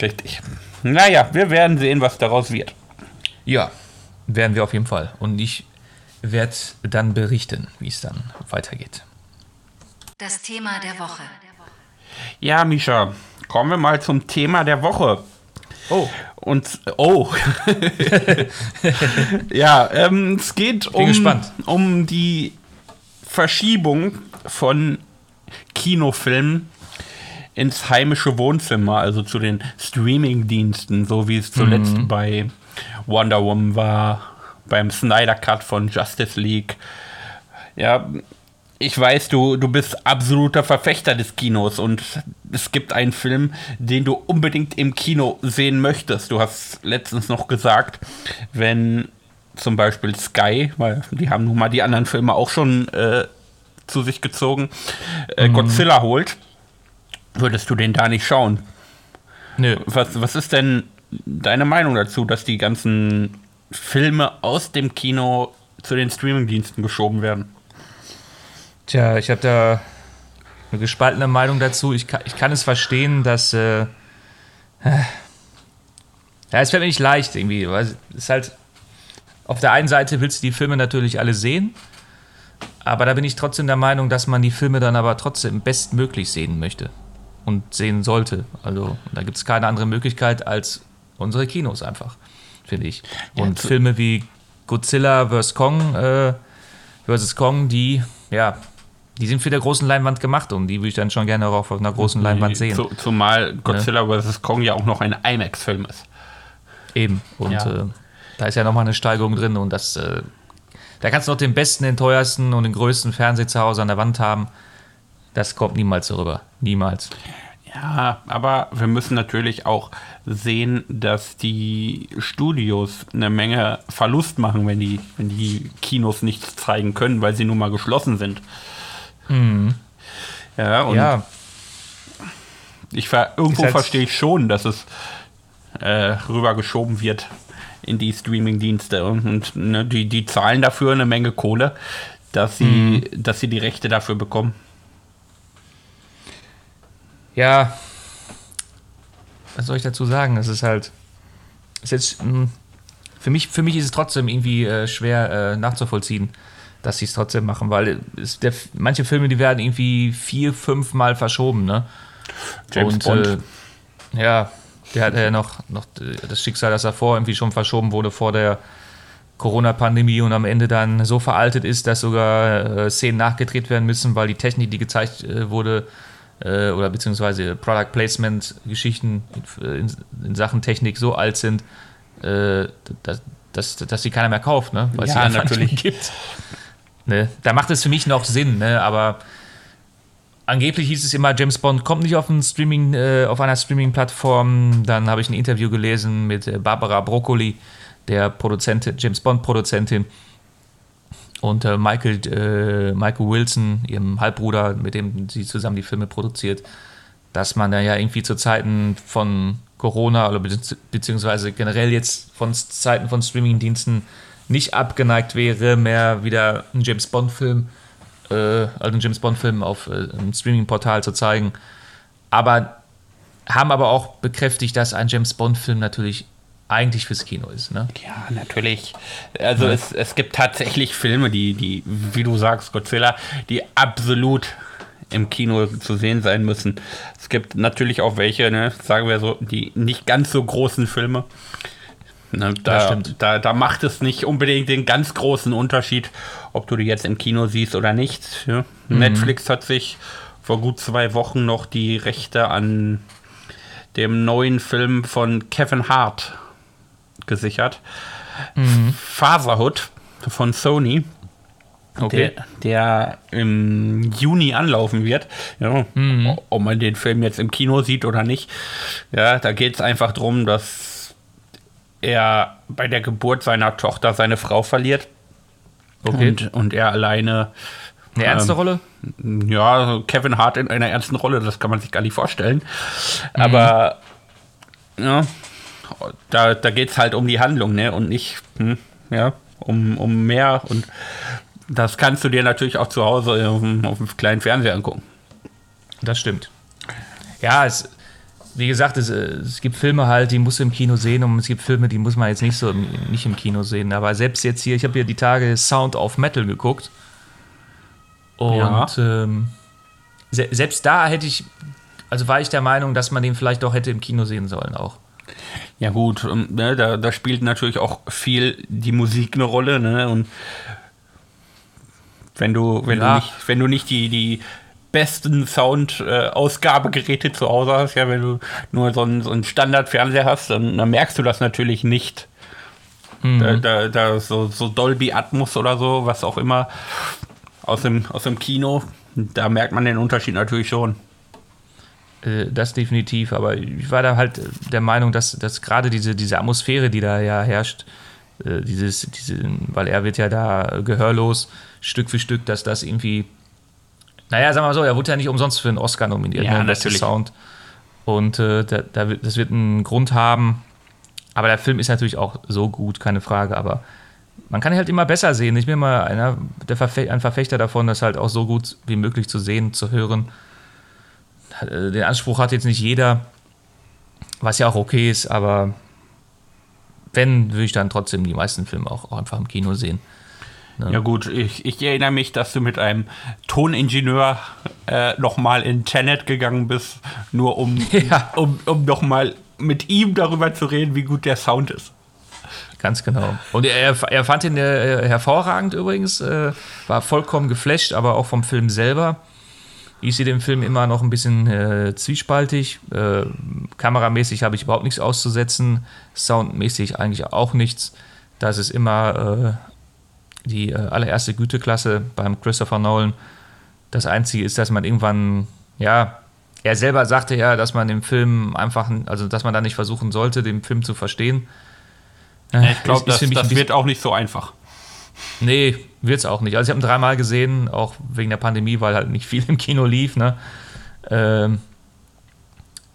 Richtig. Naja, wir werden sehen, was daraus wird. Ja, werden wir auf jeden Fall. Und ich werde dann berichten, wie es dann weitergeht. Das Thema der Woche. Ja, Misha, kommen wir mal zum Thema der Woche. Oh. Und oh. ja, ähm, es geht um, um die Verschiebung von Kinofilmen ins heimische Wohnzimmer, also zu den Streaming-Diensten, so wie es zuletzt mhm. bei Wonder Woman war, beim Snyder Cut von Justice League. Ja, ich weiß, du, du bist absoluter Verfechter des Kinos und es gibt einen Film, den du unbedingt im Kino sehen möchtest. Du hast letztens noch gesagt, wenn zum Beispiel Sky, weil die haben nun mal die anderen Filme auch schon äh, zu sich gezogen, äh, mhm. Godzilla holt, würdest du den da nicht schauen. Nö. Was, was ist denn deine Meinung dazu, dass die ganzen Filme aus dem Kino zu den Streamingdiensten geschoben werden? Tja, ich habe da eine gespaltene Meinung dazu. Ich kann, ich kann es verstehen, dass. Äh, ja, es fällt mir nicht leicht irgendwie. Es ist halt. Auf der einen Seite willst du die Filme natürlich alle sehen, aber da bin ich trotzdem der Meinung, dass man die Filme dann aber trotzdem bestmöglich sehen möchte und sehen sollte. Also da gibt es keine andere Möglichkeit als unsere Kinos einfach, finde ich. Und ja, Filme wie Godzilla vs. Kong, äh, versus Kong, die ja die sind für der großen Leinwand gemacht und die würde ich dann schon gerne auch auf einer großen Leinwand sehen. zumal Godzilla ja. vs. Kong ja auch noch ein IMAX-Film ist. Eben. Und ja. äh, da ist ja nochmal eine Steigerung drin und das, äh, da kannst du noch den besten, den teuersten und den größten Fernseher zu Hause an der Wand haben. Das kommt niemals so rüber. Niemals. Ja, aber wir müssen natürlich auch sehen, dass die Studios eine Menge Verlust machen, wenn die, wenn die Kinos nichts zeigen können, weil sie nun mal geschlossen sind. Mhm. Ja, und ja. ich ver irgendwo verstehe ich schon, dass es äh, rübergeschoben wird in die Streaming-Dienste und, und ne, die, die zahlen dafür eine Menge Kohle, dass sie, mhm. dass sie die Rechte dafür bekommen. Ja, was soll ich dazu sagen? Es ist halt, ist jetzt, hm, für mich, für mich ist es trotzdem irgendwie äh, schwer äh, nachzuvollziehen, dass sie es trotzdem machen, weil der, manche Filme, die werden irgendwie vier, fünf Mal verschoben, ne? James Und, Bond. Äh, ja, der hat ja noch, noch das Schicksal, dass er vor irgendwie schon verschoben wurde vor der Corona-Pandemie und am Ende dann so veraltet ist, dass sogar äh, Szenen nachgedreht werden müssen, weil die Technik, die gezeigt äh, wurde, äh, oder beziehungsweise Product Placement-Geschichten in, in, Sachen Technik so alt sind, äh, dass, dass, dass sie keiner mehr kauft, ne? weil ja, es sie natürlich gibt. Ne? Da macht es für mich noch Sinn, ne? aber angeblich hieß es immer, James Bond kommt nicht auf, ein Streaming, äh, auf einer Streaming-Plattform. Dann habe ich ein Interview gelesen mit Barbara Broccoli, der Produzentin, James Bond-Produzentin. Und äh, Michael, äh, Michael Wilson, ihrem Halbbruder, mit dem sie zusammen die Filme produziert, dass man da ja irgendwie zu Zeiten von Corona oder beziehungsweise generell jetzt von Zeiten von Streamingdiensten nicht abgeneigt wäre, mehr wieder einen James Bond-Film äh, also einen James Bond-Film auf äh, einem Streaming-Portal zu zeigen. Aber haben aber auch bekräftigt, dass ein James Bond-Film natürlich eigentlich fürs Kino ist. Ne? Ja, natürlich. Also ja. Es, es gibt tatsächlich Filme, die, die, wie du sagst, Godzilla, die absolut im Kino zu sehen sein müssen. Es gibt natürlich auch welche, ne, sagen wir so, die nicht ganz so großen Filme. Ne, da, da, da, macht es nicht unbedingt den ganz großen Unterschied, ob du die jetzt im Kino siehst oder nicht. Ja? Mhm. Netflix hat sich vor gut zwei Wochen noch die Rechte an dem neuen Film von Kevin Hart gesichert. Mhm. Fatherhood von Sony. Okay. Der, der, im Juni anlaufen wird. Ja, mhm. Ob man den Film jetzt im Kino sieht oder nicht. Ja, da geht es einfach darum, dass er bei der Geburt seiner Tochter seine Frau verliert. Okay. Und, und er alleine. Eine ernste ähm, Rolle? Ja, Kevin Hart in einer ernsten Rolle, das kann man sich gar nicht vorstellen. Mhm. Aber ja, da, da geht es halt um die Handlung, ne? Und nicht, hm, ja, um, um mehr. Und das kannst du dir natürlich auch zu Hause auf dem, auf dem kleinen Fernseher angucken. Das stimmt. Ja, es, wie gesagt, es, es gibt Filme halt, die musst du im Kino sehen und es gibt Filme, die muss man jetzt nicht so im, nicht im Kino sehen. Aber selbst jetzt hier, ich habe hier die Tage Sound of Metal geguckt. Und ja. ähm, se selbst da hätte ich, also war ich der Meinung, dass man den vielleicht doch hätte im Kino sehen sollen auch. Ja gut, ne, da, da, spielt natürlich auch viel die Musik eine Rolle. Ne? Und wenn du, wenn ja. du nicht, wenn du nicht die, die besten Sound-Ausgabegeräte zu Hause hast, ja, wenn du nur so einen, so einen Standard-Fernseher hast, dann, dann, merkst du das natürlich nicht. Mhm. Da, da, da so, so, Dolby Atmos oder so, was auch immer aus dem, aus dem Kino, da merkt man den Unterschied natürlich schon. Äh, das definitiv, aber ich war da halt der Meinung, dass, dass gerade diese, diese Atmosphäre, die da ja herrscht, äh, dieses, diese, weil er wird ja da gehörlos, Stück für Stück, dass das irgendwie, naja, sagen wir mal so, er wurde ja nicht umsonst für einen Oscar nominiert, ja, ne, natürlich. Sound. Und äh, da, da, das wird einen Grund haben. Aber der Film ist natürlich auch so gut, keine Frage, aber man kann ihn halt immer besser sehen. Ich bin immer einer, der Verfe ein Verfechter davon, das halt auch so gut wie möglich zu sehen, zu hören. Äh, den Anspruch hat jetzt nicht jeder, was ja auch okay ist, aber wenn, würde ich dann trotzdem die meisten Filme auch, auch einfach im Kino sehen. Ne? Ja gut, ich, ich, erinnere mich, dass du mit einem Toningenieur äh, nochmal in Tenet gegangen bist, nur um, ja. um, um nochmal mit ihm darüber zu reden, wie gut der Sound ist. Ganz genau. Und er, er fand ihn äh, hervorragend übrigens, äh, war vollkommen geflasht, aber auch vom Film selber. Ich sehe den Film immer noch ein bisschen äh, zwiespaltig. Äh, kameramäßig habe ich überhaupt nichts auszusetzen, soundmäßig eigentlich auch nichts. Das ist immer äh, die äh, allererste Güteklasse beim Christopher Nolan. Das Einzige ist, dass man irgendwann, ja, er selber sagte ja, dass man den Film einfach, also dass man da nicht versuchen sollte, den Film zu verstehen. Ich glaube, das, das wird auch nicht so einfach. Nee, wird es auch nicht. Also ich habe ihn dreimal gesehen, auch wegen der Pandemie, weil halt nicht viel im Kino lief. Ne? Ähm,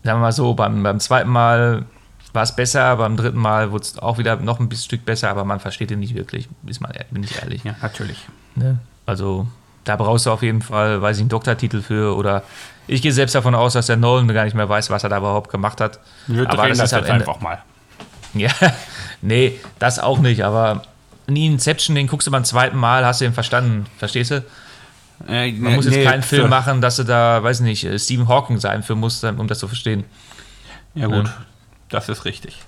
sagen wir mal so, beim, beim zweiten Mal war es besser, beim dritten Mal wurde es auch wieder noch ein bisschen Stück besser, aber man versteht ihn nicht wirklich, ist mal, bin ich ehrlich. Ja, natürlich. Ne? Also da brauchst du auf jeden Fall, weiß ich, einen Doktortitel für oder ich gehe selbst davon aus, dass der Nolan gar nicht mehr weiß, was er da überhaupt gemacht hat. Wir aber das, das ist halt einfach mal. Ja, nee, das auch nicht, aber nie Inception, den guckst du beim zweiten Mal, hast du den verstanden, verstehst du? Äh, Man muss jetzt nee, keinen Film machen, dass du da, weiß nicht, äh, Stephen Hawking sein für musst, um das zu verstehen. Ja, gut, ja. das ist richtig.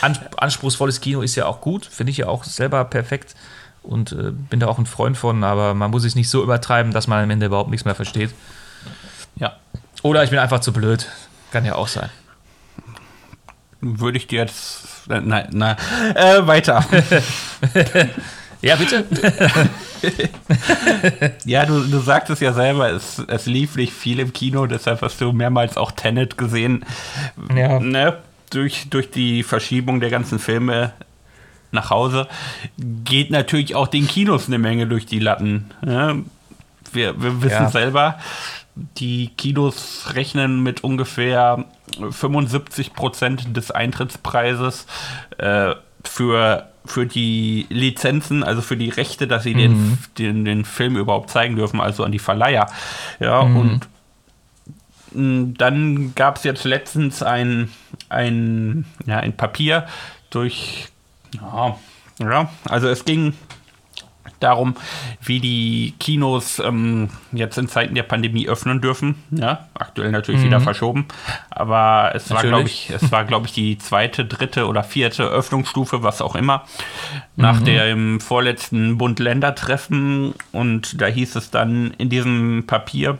Anspruchsvolles Kino ist ja auch gut, finde ich ja auch selber perfekt und äh, bin da auch ein Freund von, aber man muss es nicht so übertreiben, dass man am Ende überhaupt nichts mehr versteht. Ja. Oder ich bin einfach zu blöd. Kann ja auch sein. Würde ich dir jetzt Nein, nein. Äh, weiter. ja, bitte. ja, du, du sagtest ja selber, es, es lief nicht viel im Kino, deshalb hast du mehrmals auch Tenet gesehen. Ja. Ne? Durch, durch die Verschiebung der ganzen Filme nach Hause geht natürlich auch den Kinos eine Menge durch die Latten. Ne? Wir, wir wissen ja. selber, die Kinos rechnen mit ungefähr 75 Prozent des Eintrittspreises äh, für für die Lizenzen, also für die Rechte, dass sie den, den, den Film überhaupt zeigen dürfen, also an die Verleiher. Ja, und mh, dann gab es jetzt letztens ein, ein, ja, ein Papier durch, ja, ja, also es ging darum, wie die Kinos ähm, jetzt in Zeiten der Pandemie öffnen dürfen. Ja, aktuell natürlich wieder verschoben, aber es war, glaube Natürlich. ich, es war, glaube ich, die zweite, dritte oder vierte Öffnungsstufe, was auch immer, nach dem vorletzten Bund-Länder-Treffen. Und da hieß es dann in diesem Papier,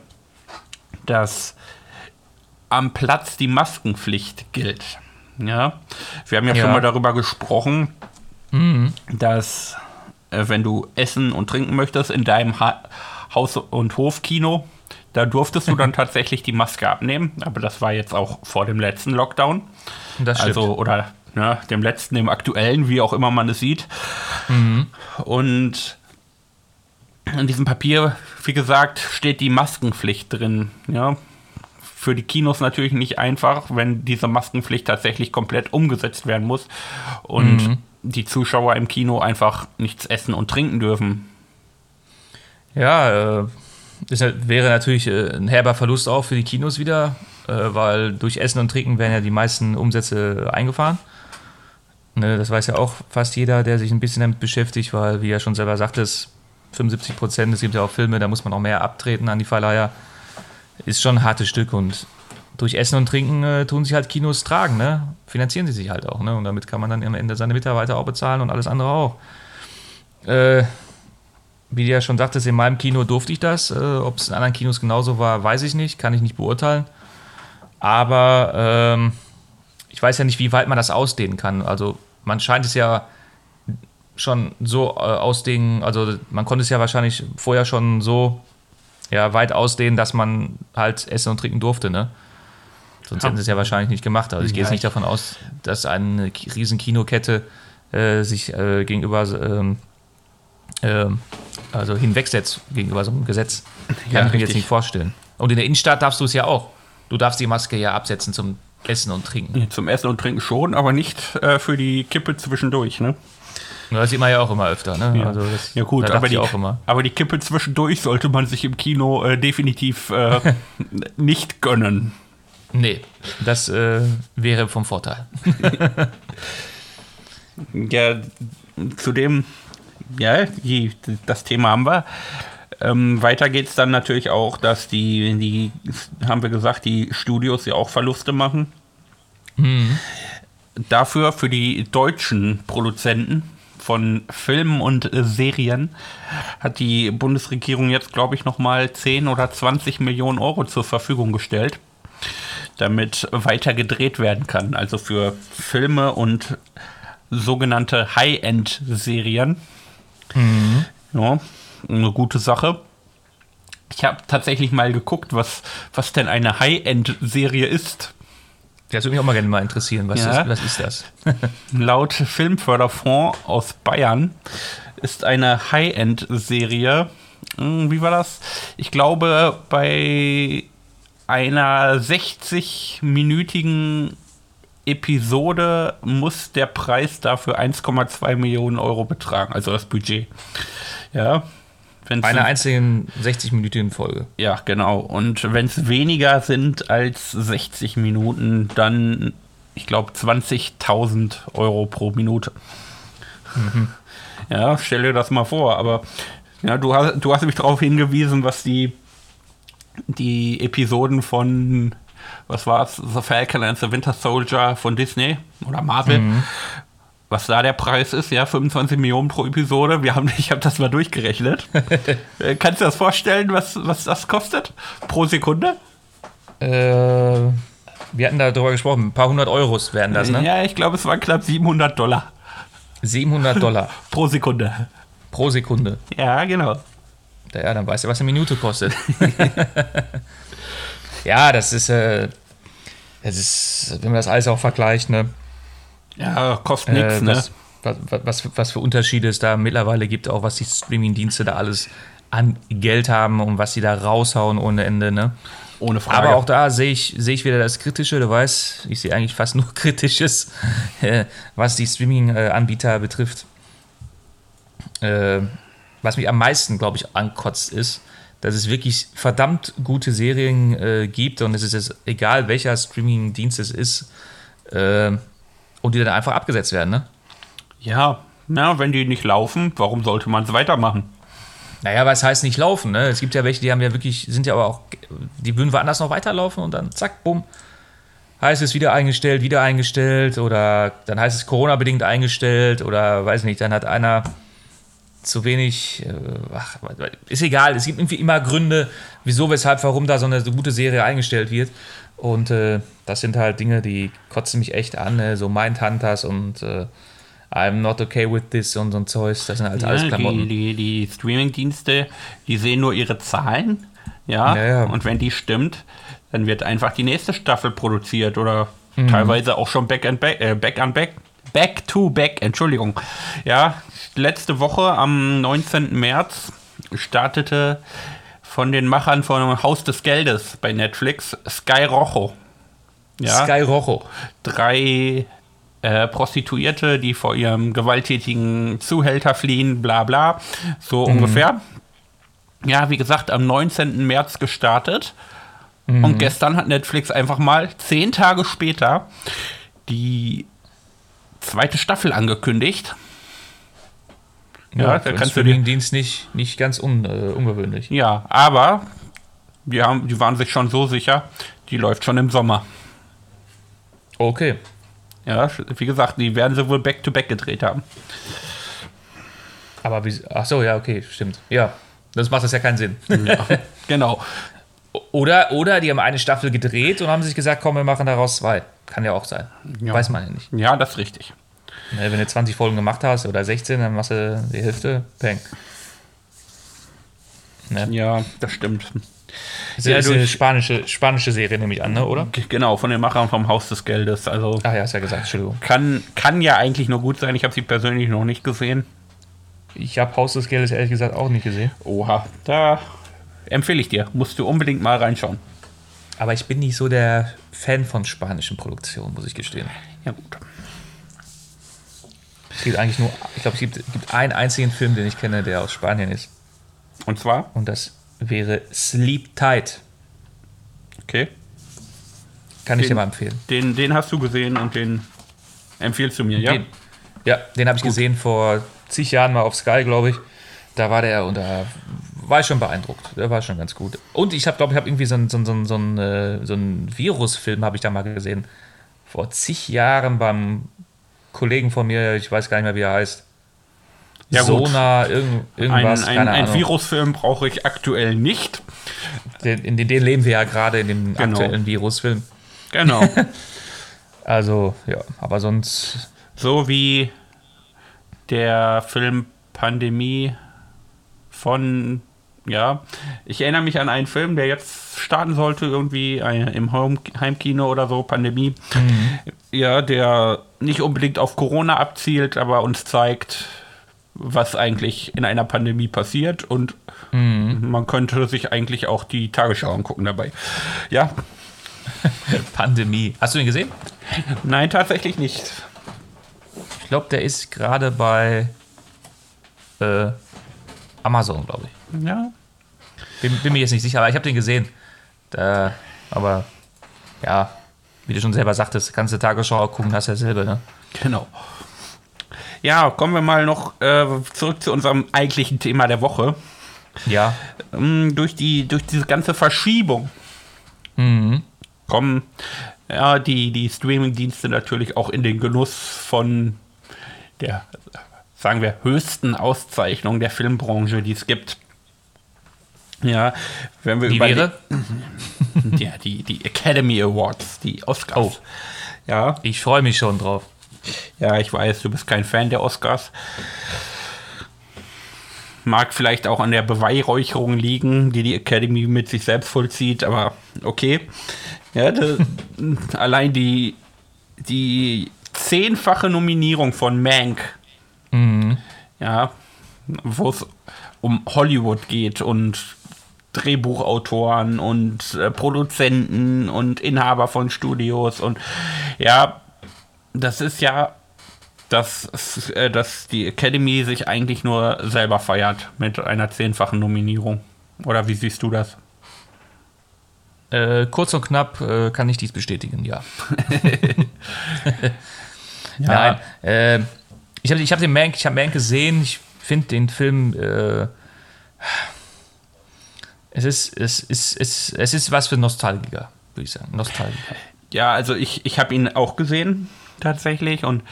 dass am Platz die Maskenpflicht gilt. Ja, wir haben ja, Ja. schon mal darüber gesprochen, dass äh, wenn du essen und trinken möchtest in deinem ha Haus- und Hofkino, da durftest du dann tatsächlich die Maske abnehmen. Aber das war jetzt auch vor dem letzten Lockdown. Das stimmt. Also, oder ne, dem letzten, dem aktuellen, wie auch immer man es sieht. Und in diesem Papier, wie gesagt, steht die Maskenpflicht drin. Ja. Für die Kinos natürlich nicht einfach, wenn diese Maskenpflicht tatsächlich komplett umgesetzt werden muss und die Zuschauer im Kino einfach nichts essen und trinken dürfen. Ja, äh, das wäre natürlich äh, ein herber Verlust auch für die Kinos wieder, äh, weil durch Essen und Trinken werden ja die meisten Umsätze eingefahren. Ne, das weiß ja auch fast jeder, der sich ein bisschen damit beschäftigt, weil, wie er schon selber sagte, es 75 Prozent, es gibt ja auch Filme, da muss man auch mehr abtreten an die Verleiher. Ist schon ein hartes Stück und durch Essen und Trinken äh, tun sich halt Kinos tragen, ne? Finanzieren sie sich halt auch, ne? Und damit kann man dann am Ende seine Mitarbeiter auch bezahlen und alles andere auch. Äh, wie du ja schon sagtest, in meinem Kino durfte ich das. Äh, Ob es in anderen Kinos genauso war, weiß ich nicht, kann ich nicht beurteilen. Aber ähm, ich weiß ja nicht, wie weit man das ausdehnen kann. Also man scheint es ja schon so äh, ausdehnen, also man konnte es ja wahrscheinlich vorher schon so ja, weit ausdehnen, dass man halt essen und trinken durfte, ne? Sonst hätten sie es ja wahrscheinlich nicht gemacht. Also ich gehe Ja, jetzt nicht ich- davon aus, dass eine riesen Kinokette äh, sich äh, gegenüber ähm, ähm, also hinwegsetzt gegenüber so einem Gesetz. Kann Ja, ich mir jetzt nicht vorstellen. Und in der Innenstadt darfst du es ja auch. Du darfst die Maske ja absetzen zum Essen und Trinken. Zum Essen und Trinken schon, aber nicht äh, für die Kippe zwischendurch, ne? Das sieht man ja auch immer öfter. Ne? Ja, Also das, ja gut, aber die, ich auch immer. aber die Kippe zwischendurch sollte man sich im Kino äh, definitiv äh, nicht gönnen. Nee, das äh, wäre vom Vorteil. Ja, zudem, ja, die, das Thema haben wir. Ähm, weiter geht es dann natürlich auch, dass die, die, haben wir gesagt, die Studios ja auch Verluste machen. Dafür für die deutschen Produzenten von Filmen und äh, Serien hat die Bundesregierung jetzt, glaube ich, nochmal 10 oder 20 Millionen Euro zur Verfügung gestellt, damit weiter gedreht werden kann. Also für Filme und sogenannte High-End-Serien. Ja, eine gute Sache. Ich habe tatsächlich mal geguckt, was, was denn eine High-End-Serie ist. Das würde mich auch mal gerne mal interessieren. Was, Ja. ist, was ist das? Laut Filmförderfonds aus Bayern ist eine High-End-Serie. Hm, Wie war das? Ich glaube, bei einer 60-minütigen Episode muss der Preis dafür 1,2 Millionen Euro betragen, also das Budget. Ja. Wenn's Bei einer einzigen 60-minütigen Folge. ja, genau. Und wenn es weniger sind als 60 Minuten, dann, ich glaube, 20.000 Euro pro Minute. Ja, stell dir das mal vor. Aber ja, du, hast, du hast mich darauf hingewiesen, was die, die Episoden von, was war es, The Falcon and the Winter Soldier von Disney oder Marvel, was da der Preis ist, ja, 25 Millionen pro Episode. Wir haben, ich habe das mal durchgerechnet. Äh, Kannst du dir das vorstellen, was, was das kostet pro Sekunde? Äh, wir hatten darüber gesprochen. Ein paar hundert Euros wären das, ne? Ja, ich glaube, es waren knapp 700 Dollar 700 Dollar pro Sekunde. pro Sekunde. Ja, genau. Ja, dann weißt du, was eine Minute kostet. ja, das ist, äh, das ist, wenn man das alles auch vergleicht, ne? Ja, kostet nichts, äh, ne? was, was, was, was für Unterschiede es da mittlerweile gibt, auch was die Streaming-Dienste da alles an Geld haben und was sie da raushauen ohne Ende, ne? Ohne Frage. Aber auch da sehe ich, sehe ich wieder das Kritische. Du weißt, ich sehe eigentlich fast nur Kritisches, äh, was die Streaming-Anbieter betrifft. äh, was mich am meisten, glaube ich, ankotzt, ist, dass es wirklich verdammt gute Serien äh, gibt und es ist jetzt egal, welcher Streaming-Dienst es ist, äh, und die dann einfach abgesetzt werden, ne? Ja, na, wenn die nicht laufen, warum sollte man es weitermachen? Naja, was heißt nicht laufen, ne? Es gibt ja welche, die haben ja wirklich, sind ja aber auch, die würden woanders noch weiterlaufen und dann zack, bumm, heißt es wieder eingestellt, wieder eingestellt oder dann heißt es Corona-bedingt eingestellt oder weiß nicht, dann hat einer zu wenig, äh, ach, ist egal, es gibt irgendwie immer Gründe, wieso, weshalb, warum da so eine so gute Serie eingestellt wird. Und äh, das sind halt Dinge, die kotzen mich echt an, ne? so Mindhunters und äh, I'm not okay with this und so ein Zeugs, das sind halt alles Klamotten. Die, die, die Streaming-Dienste, die sehen nur ihre Zahlen, ja? Ja, ja. und wenn die stimmt, dann wird einfach die nächste Staffel produziert oder teilweise auch schon Back and Back, äh, Back and Back, Back to Back, Entschuldigung. Ja, letzte Woche am 19. März startete von den Machern von Haus des Geldes bei Netflix Sky Rojo. Ja, Sky Rojo. drei äh, Prostituierte, die vor ihrem gewalttätigen Zuhälter fliehen, bla bla, so ungefähr. Ja, wie gesagt, am 19. März gestartet. Und gestern hat Netflix einfach mal zehn Tage später die zweite Staffel angekündigt. Ja, da für einen kannst du dir Streaming-Dienst nicht, nicht ganz un, äh, ungewöhnlich. Ja, aber die, haben, die waren sich schon so sicher, die läuft schon im Sommer. Okay. Ja, wie gesagt, die werden sie wohl back-to-back gedreht haben. Aber wie, ach so, ja, okay, stimmt. Ja, das macht das ja keinen Sinn. Genau. Oder, oder die haben eine Staffel gedreht und haben sich gesagt, komm, wir machen daraus zwei. Kann ja auch sein. Ja. Weiß man ja nicht. Ja, das ist richtig. Wenn du 20 Folgen gemacht hast oder 16, dann machst du die Hälfte. Peng. Ne? Ja, das stimmt. Das Ja, ist eine durch- spanische, spanische Serie, nehme ich an, ne? oder? Genau, von den Machern vom Haus des Geldes. Also Ach ja, hast ja gesagt, Entschuldigung. kann, kann ja eigentlich nur gut sein. Ich habe sie persönlich noch nicht gesehen. Ich habe Haus des Geldes ehrlich gesagt auch nicht gesehen. Oha, da empfehle ich dir. Musst du unbedingt mal reinschauen. Aber ich bin nicht so der Fan von spanischen Produktionen, muss ich gestehen. Ja, gut. Es gibt eigentlich nur, ich glaube, es gibt, gibt einen einzigen Film, den ich kenne, der aus Spanien ist. Und zwar? Und das wäre Sleep Tight. Okay. Kann ich Den- dir mal empfehlen. Den, den hast du gesehen und den empfiehlst du mir, ja? Den, ja, den habe ich gesehen vor zig Jahren mal auf Sky, glaube ich. Da war der und da war ich schon beeindruckt. Der war schon ganz gut. Und ich habe, glaube ich, habe irgendwie so einen so einen- so einen- so einen, äh, so Virusfilm habe ich da mal gesehen. Vor zig Jahren beim Kollegen von mir, ich weiß gar nicht mehr, wie er heißt. Ja. Sona, irgend, Ein, irgendwas, ein, ein Ahnung. Virusfilm brauche ich aktuell nicht. Den, in den, den leben wir ja gerade in dem Genau. aktuellen Virusfilm. Genau. Also, ja, aber sonst. so wie der Film Pandemie von, ja, ich erinnere mich an einen Film, der jetzt starten sollte, irgendwie äh, im Home Heimkino oder so, Pandemie. Ja, der nicht unbedingt auf Corona abzielt, aber uns zeigt, was eigentlich in einer Pandemie passiert und man könnte sich eigentlich auch die Tagesschau angucken dabei. Ja, Pandemie. Hast du den gesehen? nein, tatsächlich nicht. Ich glaube, der ist gerade bei äh, Amazon, glaube ich. Ja, Bin, bin mir jetzt nicht sicher, aber ich habe den gesehen. Da, aber ja, wie du schon selber sagtest, kannst du Tagesschau gucken, hast ja selber, ne? Genau. Ja, kommen wir mal noch äh, zurück zu unserem eigentlichen Thema der Woche. Ja. Ähm, durch, die, durch diese ganze Verschiebung kommen ja, die, die Streaming-Dienste natürlich auch in den Genuss von der, sagen wir, höchsten Auszeichnung der Filmbranche, die es gibt. Ja, wenn wir Die über wäre? Die, ja, die, die Academy Awards, die Oscars. Oh. Ja, Ich freue mich schon drauf. Ja, ich weiß, du bist kein Fan der Oscars. Mag vielleicht auch an der Beweihräucherung liegen, die die Academy mit sich selbst vollzieht, aber okay. Ja, da, allein die, die zehnfache Nominierung von Mank, ja, wo es um Hollywood geht und Drehbuchautoren und äh, Produzenten und Inhaber von Studios und ja, das ist ja dass, äh, dass die Academy sich eigentlich nur selber feiert mit einer zehnfachen Nominierung. Oder wie siehst du das? Äh, kurz und knapp äh, kann ich dies bestätigen, ja. ja. Nein, äh, ich habe ich hab den Mank, ich habe Mank gesehen. Ich finde den Film. Es ist, es ist, es, es ist was für Nostalgiker, würde ich sagen. Nostalgiker. Ja, also ich, ich habe ihn auch gesehen, tatsächlich. Und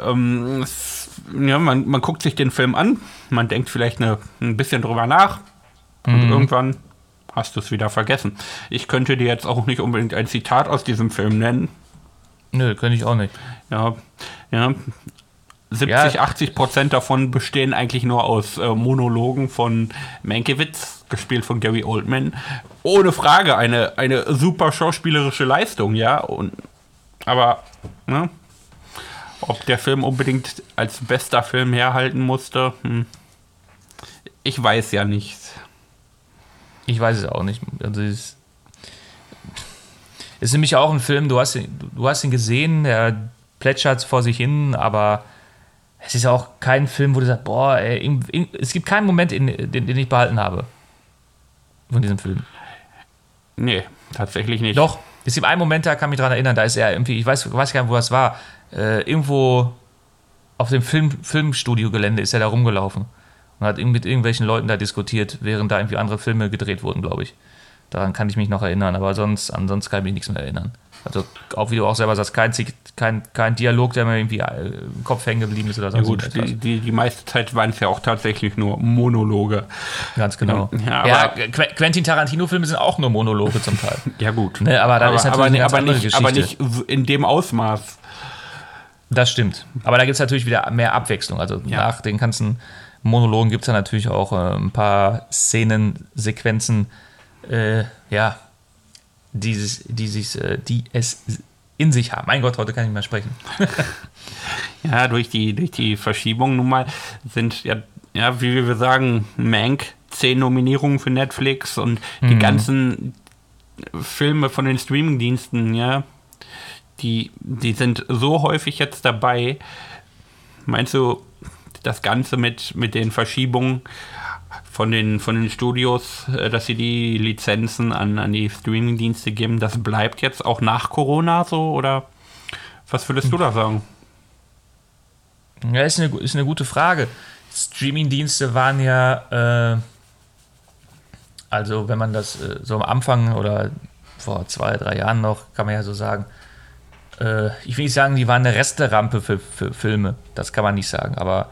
ähm, es, ja, man, man guckt sich den Film an, man denkt vielleicht eine, ein bisschen drüber nach. Und mhm. irgendwann hast du es wieder vergessen. Ich könnte dir jetzt auch nicht unbedingt ein Zitat aus diesem Film nennen. Nö, könnte ich auch nicht. Ja, ja. 70, ja. 80 Prozent davon bestehen eigentlich nur aus äh, Monologen von Mankiewicz, gespielt von Gary Oldman. Ohne Frage eine, eine super schauspielerische Leistung, ja. Und, aber, ne? Ob der Film unbedingt als bester Film herhalten musste, hm. ich weiß ja nicht. Ich weiß es auch nicht. Also es ist nämlich auch ein Film, du hast, du hast ihn gesehen, der plätschert vor sich hin, aber es ist auch kein Film, wo du sagst, boah, ey, es gibt keinen Moment, in, den, den ich behalten habe. Von diesem Film. Nee, tatsächlich nicht. Doch, es gibt einen Moment, da kann mich daran erinnern, da ist er irgendwie, ich weiß, weiß gar nicht, wo das war, äh, irgendwo auf dem Film, Filmstudio-Gelände ist er da rumgelaufen und hat mit irgendwelchen Leuten da diskutiert, während da irgendwie andere Filme gedreht wurden, glaube ich. Daran kann ich mich noch erinnern, aber sonst, ansonsten kann ich mich nichts mehr erinnern. Also, auch wie du auch selber sagst, kein, kein, kein Dialog, der mir irgendwie äh, im Kopf hängen geblieben ist oder so. Ja, gut, die, die, die, meiste Zeit waren es ja auch tatsächlich nur Monologe. Ganz genau. Ja, ja Quentin Tarantino-Filme sind auch nur Monologe zum Teil. ja, gut. Ne, aber da ist natürlich aber, aber, nicht, aber nicht in dem Ausmaß. Das stimmt. Aber da gibt es natürlich wieder mehr Abwechslung. Also ja. nach den ganzen Monologen gibt es da natürlich auch äh, ein paar Szenen, Sequenzen, äh, ja, dieses, dieses, äh, die es in sich haben. Mein Gott, heute kann ich nicht mehr sprechen. ja, durch die, durch die Verschiebung nun mal sind ja, ja, wie wir sagen, Mank, zehn Nominierungen für Netflix und die mhm. ganzen Filme von den Streamingdiensten, ja, die, die sind so häufig jetzt dabei. Meinst du, das Ganze mit, mit den Verschiebungen von den, von den Studios, äh, dass sie die Lizenzen an, an die Streamingdienste geben, das bleibt jetzt auch nach Corona so oder was würdest du da sagen? Ja, ist eine, ist eine gute Frage. Streamingdienste waren ja, äh, also wenn man das äh, so am Anfang oder vor zwei, drei Jahren noch, kann man ja so sagen, äh, ich will nicht sagen, die waren eine Resterampe für, für Filme, das kann man nicht sagen, aber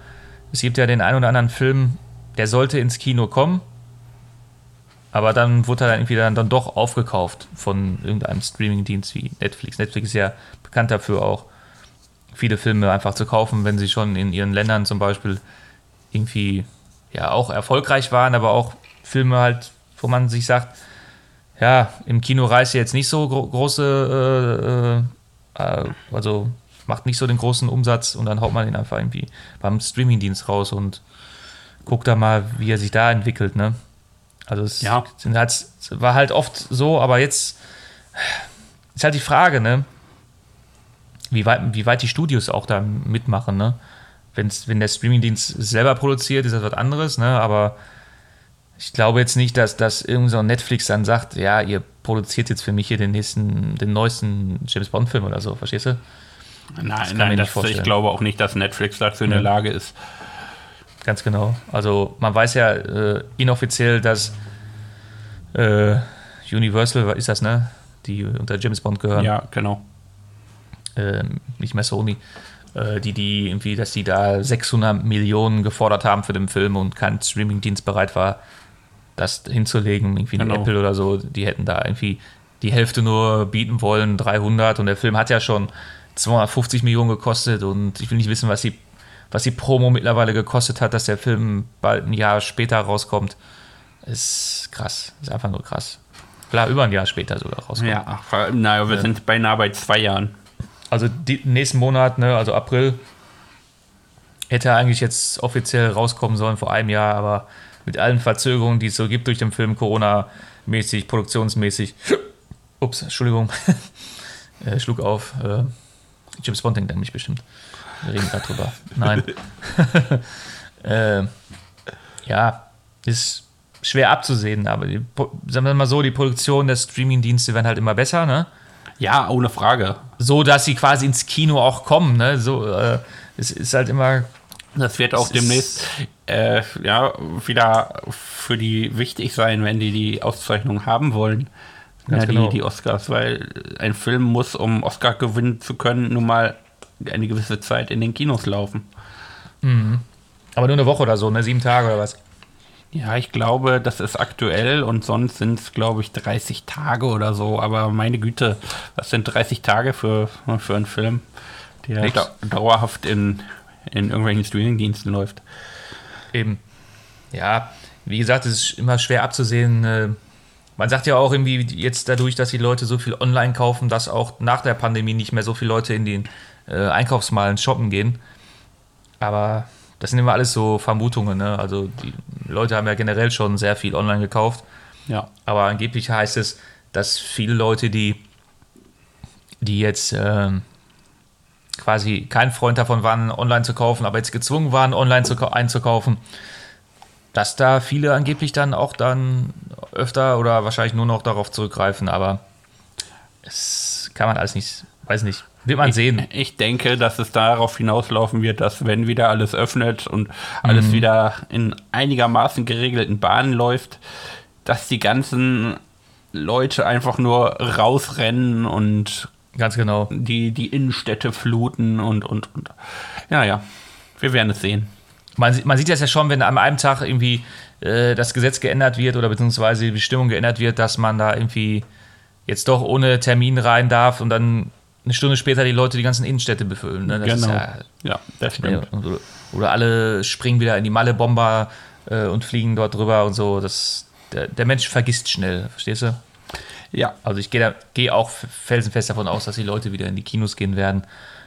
es gibt ja den einen oder anderen Film, der sollte ins Kino kommen, aber dann wurde er dann irgendwie dann, dann doch aufgekauft von irgendeinem Streamingdienst wie Netflix. Netflix ist ja bekannt dafür auch, viele Filme einfach zu kaufen, wenn sie schon in ihren Ländern zum Beispiel irgendwie ja auch erfolgreich waren, aber auch Filme halt, wo man sich sagt, ja, im Kino reißt jetzt nicht so gro große, äh, äh, also macht nicht so den großen Umsatz und dann haut man ihn einfach irgendwie beim Streamingdienst raus und guck da mal, wie er sich da entwickelt, ne? Also es ja. war halt oft so, aber jetzt ist halt die Frage, ne? Wie weit, wie weit die Studios auch da mitmachen, ne? Wenn's, wenn der Streamingdienst selber produziert, ist das was anderes, ne? Aber ich glaube jetzt nicht, dass, dass irgend so Netflix dann sagt, ja, ihr produziert jetzt für mich hier den nächsten, den neuesten James Bond-Film oder so, verstehst du? Nein, nein, das, ich glaube auch nicht, dass Netflix dazu in der Lage ist, Ganz genau. Also man weiß ja äh, inoffiziell, dass äh, Universal, ist das, ne? Die unter James Bond gehören. Ja, genau. Ähm, nicht mehr Sony. Äh, die, die irgendwie, dass die da 600 Millionen gefordert haben für den Film und kein Streamingdienst bereit war, das hinzulegen. Irgendwie genau. Apple oder so, die hätten da irgendwie die Hälfte nur bieten wollen, 300. Und der Film hat ja schon 250 Millionen gekostet und ich will nicht wissen, was die was die Promo mittlerweile gekostet hat, dass der Film bald ein Jahr später rauskommt, ist krass. Ist einfach nur krass. Klar, über ein Jahr später sogar rauskommt. Ja, naja, wir ja. sind beinahe bei zwei Jahren. Also die, nächsten Monat, ne, also April, hätte er eigentlich jetzt offiziell rauskommen sollen vor einem Jahr, aber mit allen Verzögerungen, die es so gibt durch den Film, Corona-mäßig, produktionsmäßig. Ups, Entschuldigung. äh, schlug auf. Äh, James Bond denkt an mich bestimmt. Wir reden darüber. Nein. äh, ja, ist schwer abzusehen, aber die, sagen wir mal so, die Produktion der Streaming-Dienste werden halt immer besser, ne? Ja, ohne Frage. So, dass sie quasi ins Kino auch kommen, ne? So, äh, es ist halt immer. Das wird auch demnächst äh, ja, wieder für die wichtig sein, wenn die die Auszeichnung haben wollen. Ja, genau. die, die Oscars, weil ein Film muss, um Oscar gewinnen zu können, nun mal eine gewisse Zeit in den Kinos laufen. Mhm. Aber nur eine Woche oder so, ne? Sieben Tage oder was? Ja, ich glaube, das ist aktuell und sonst sind es, glaube ich, 30 Tage oder so. Aber meine Güte, was sind 30 Tage für, für einen Film, der da, dauerhaft in, in irgendwelchen Streamingdiensten läuft? Eben. Ja, wie gesagt, es ist immer schwer abzusehen. Äh, man sagt ja auch irgendwie jetzt dadurch, dass die Leute so viel online kaufen, dass auch nach der Pandemie nicht mehr so viele Leute in den äh, Einkaufsmalen shoppen gehen. Aber das sind immer alles so Vermutungen. Ne? Also die Leute haben ja generell schon sehr viel online gekauft. Ja. Aber angeblich heißt es, dass viele Leute, die, die jetzt äh, quasi kein Freund davon waren, online zu kaufen, aber jetzt gezwungen waren, online zu, einzukaufen, dass da viele angeblich dann auch dann öfter oder wahrscheinlich nur noch darauf zurückgreifen. Aber es kann man alles nicht, weiß nicht. Wird man ich, sehen. Ich denke, dass es darauf hinauslaufen wird, dass wenn wieder alles öffnet und alles mhm. wieder in einigermaßen geregelten Bahnen läuft, dass die ganzen Leute einfach nur rausrennen und ganz genau die, die Innenstädte fluten und, und, und. Ja, ja, wir werden es sehen. Man, man sieht das ja schon, wenn an einem Tag irgendwie äh, das Gesetz geändert wird oder beziehungsweise die Bestimmung geändert wird, dass man da irgendwie jetzt doch ohne Termin rein darf und dann eine Stunde später die Leute die ganzen Innenstädte befüllen. Ne? genau. Ja, ja, das stimmt. Oder, oder, alle springen wieder in die Malle-Bomber äh, und fliegen dort drüber und so. Das, der, der Mensch vergisst schnell, verstehst du? Ja. Also ich gehe geh auch felsenfest davon aus, dass die Leute wieder in die Kinos gehen werden,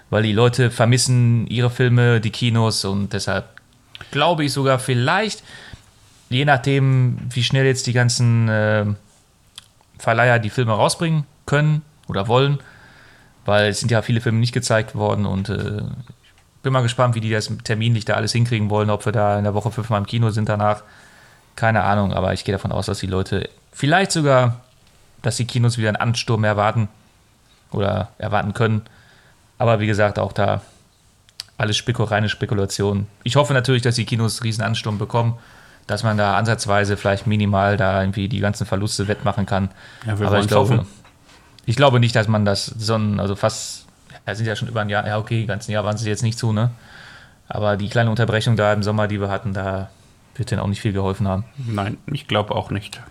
weil die Leute vermissen ihre Filme, die Kinos und deshalb glaube ich sogar vielleicht, je nachdem, wie schnell jetzt die ganzen äh, Verleiher die Filme rausbringen können oder wollen, weil es sind ja viele Filme nicht gezeigt worden und äh, bin mal gespannt, wie die das terminlich da alles hinkriegen wollen, ob wir da in der Woche fünfmal im Kino sind danach. Keine Ahnung, aber ich gehe davon aus, dass die Leute vielleicht sogar, dass die Kinos wieder einen Ansturm erwarten oder erwarten können. Aber wie gesagt, auch da alles Speko, reine Spekulation. Ich hoffe natürlich, dass die Kinos einen riesen Ansturm bekommen, dass man da ansatzweise vielleicht minimal da irgendwie die ganzen Verluste wettmachen kann. Ja, aber ich glaube, hoffen. Ich glaube nicht, dass man das so also fast, ja, sind ja schon über ein Jahr, ja okay, ganzen Jahr waren sie jetzt nicht zu, ne? Aber die kleine Unterbrechung da im Sommer, die wir hatten, da wird denen auch nicht viel geholfen haben. Nein, ich glaube auch nicht.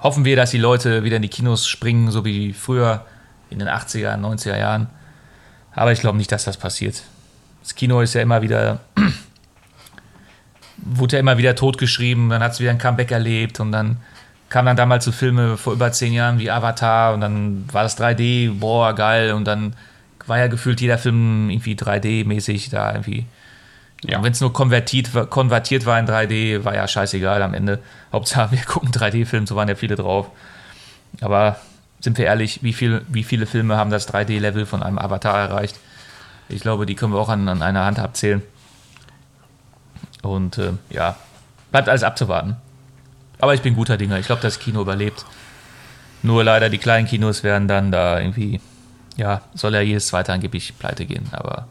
Hoffen wir, dass die Leute wieder in die Kinos springen, so wie früher in den 80er, 90er Jahren. Aber ich glaube nicht, dass das passiert. Das Kino ist ja immer wieder, wurde ja immer wieder totgeschrieben, dann hat es wieder ein Comeback erlebt und dann kam dann damals so Filme vor über zehn Jahren wie Avatar und dann war das 3D, boah, geil. Und dann war ja gefühlt jeder Film irgendwie 3D-mäßig da irgendwie. Ja. Wenn es nur konvertiert, konvertiert war in 3D, war ja scheißegal am Ende. Hauptsache, wir gucken 3D-Film, so waren ja viele drauf. Aber sind wir ehrlich, wie, viel, wie viele Filme haben das 3D-Level von einem Avatar erreicht? Ich glaube, die können wir auch an, an einer Hand abzählen. Und äh, ja, bleibt alles abzuwarten. Aber ich bin guter Dinger. Ich glaube, das Kino überlebt. Nur leider die kleinen Kinos werden dann da irgendwie, ja, soll ja jedes zweite angeblich pleite gehen, aber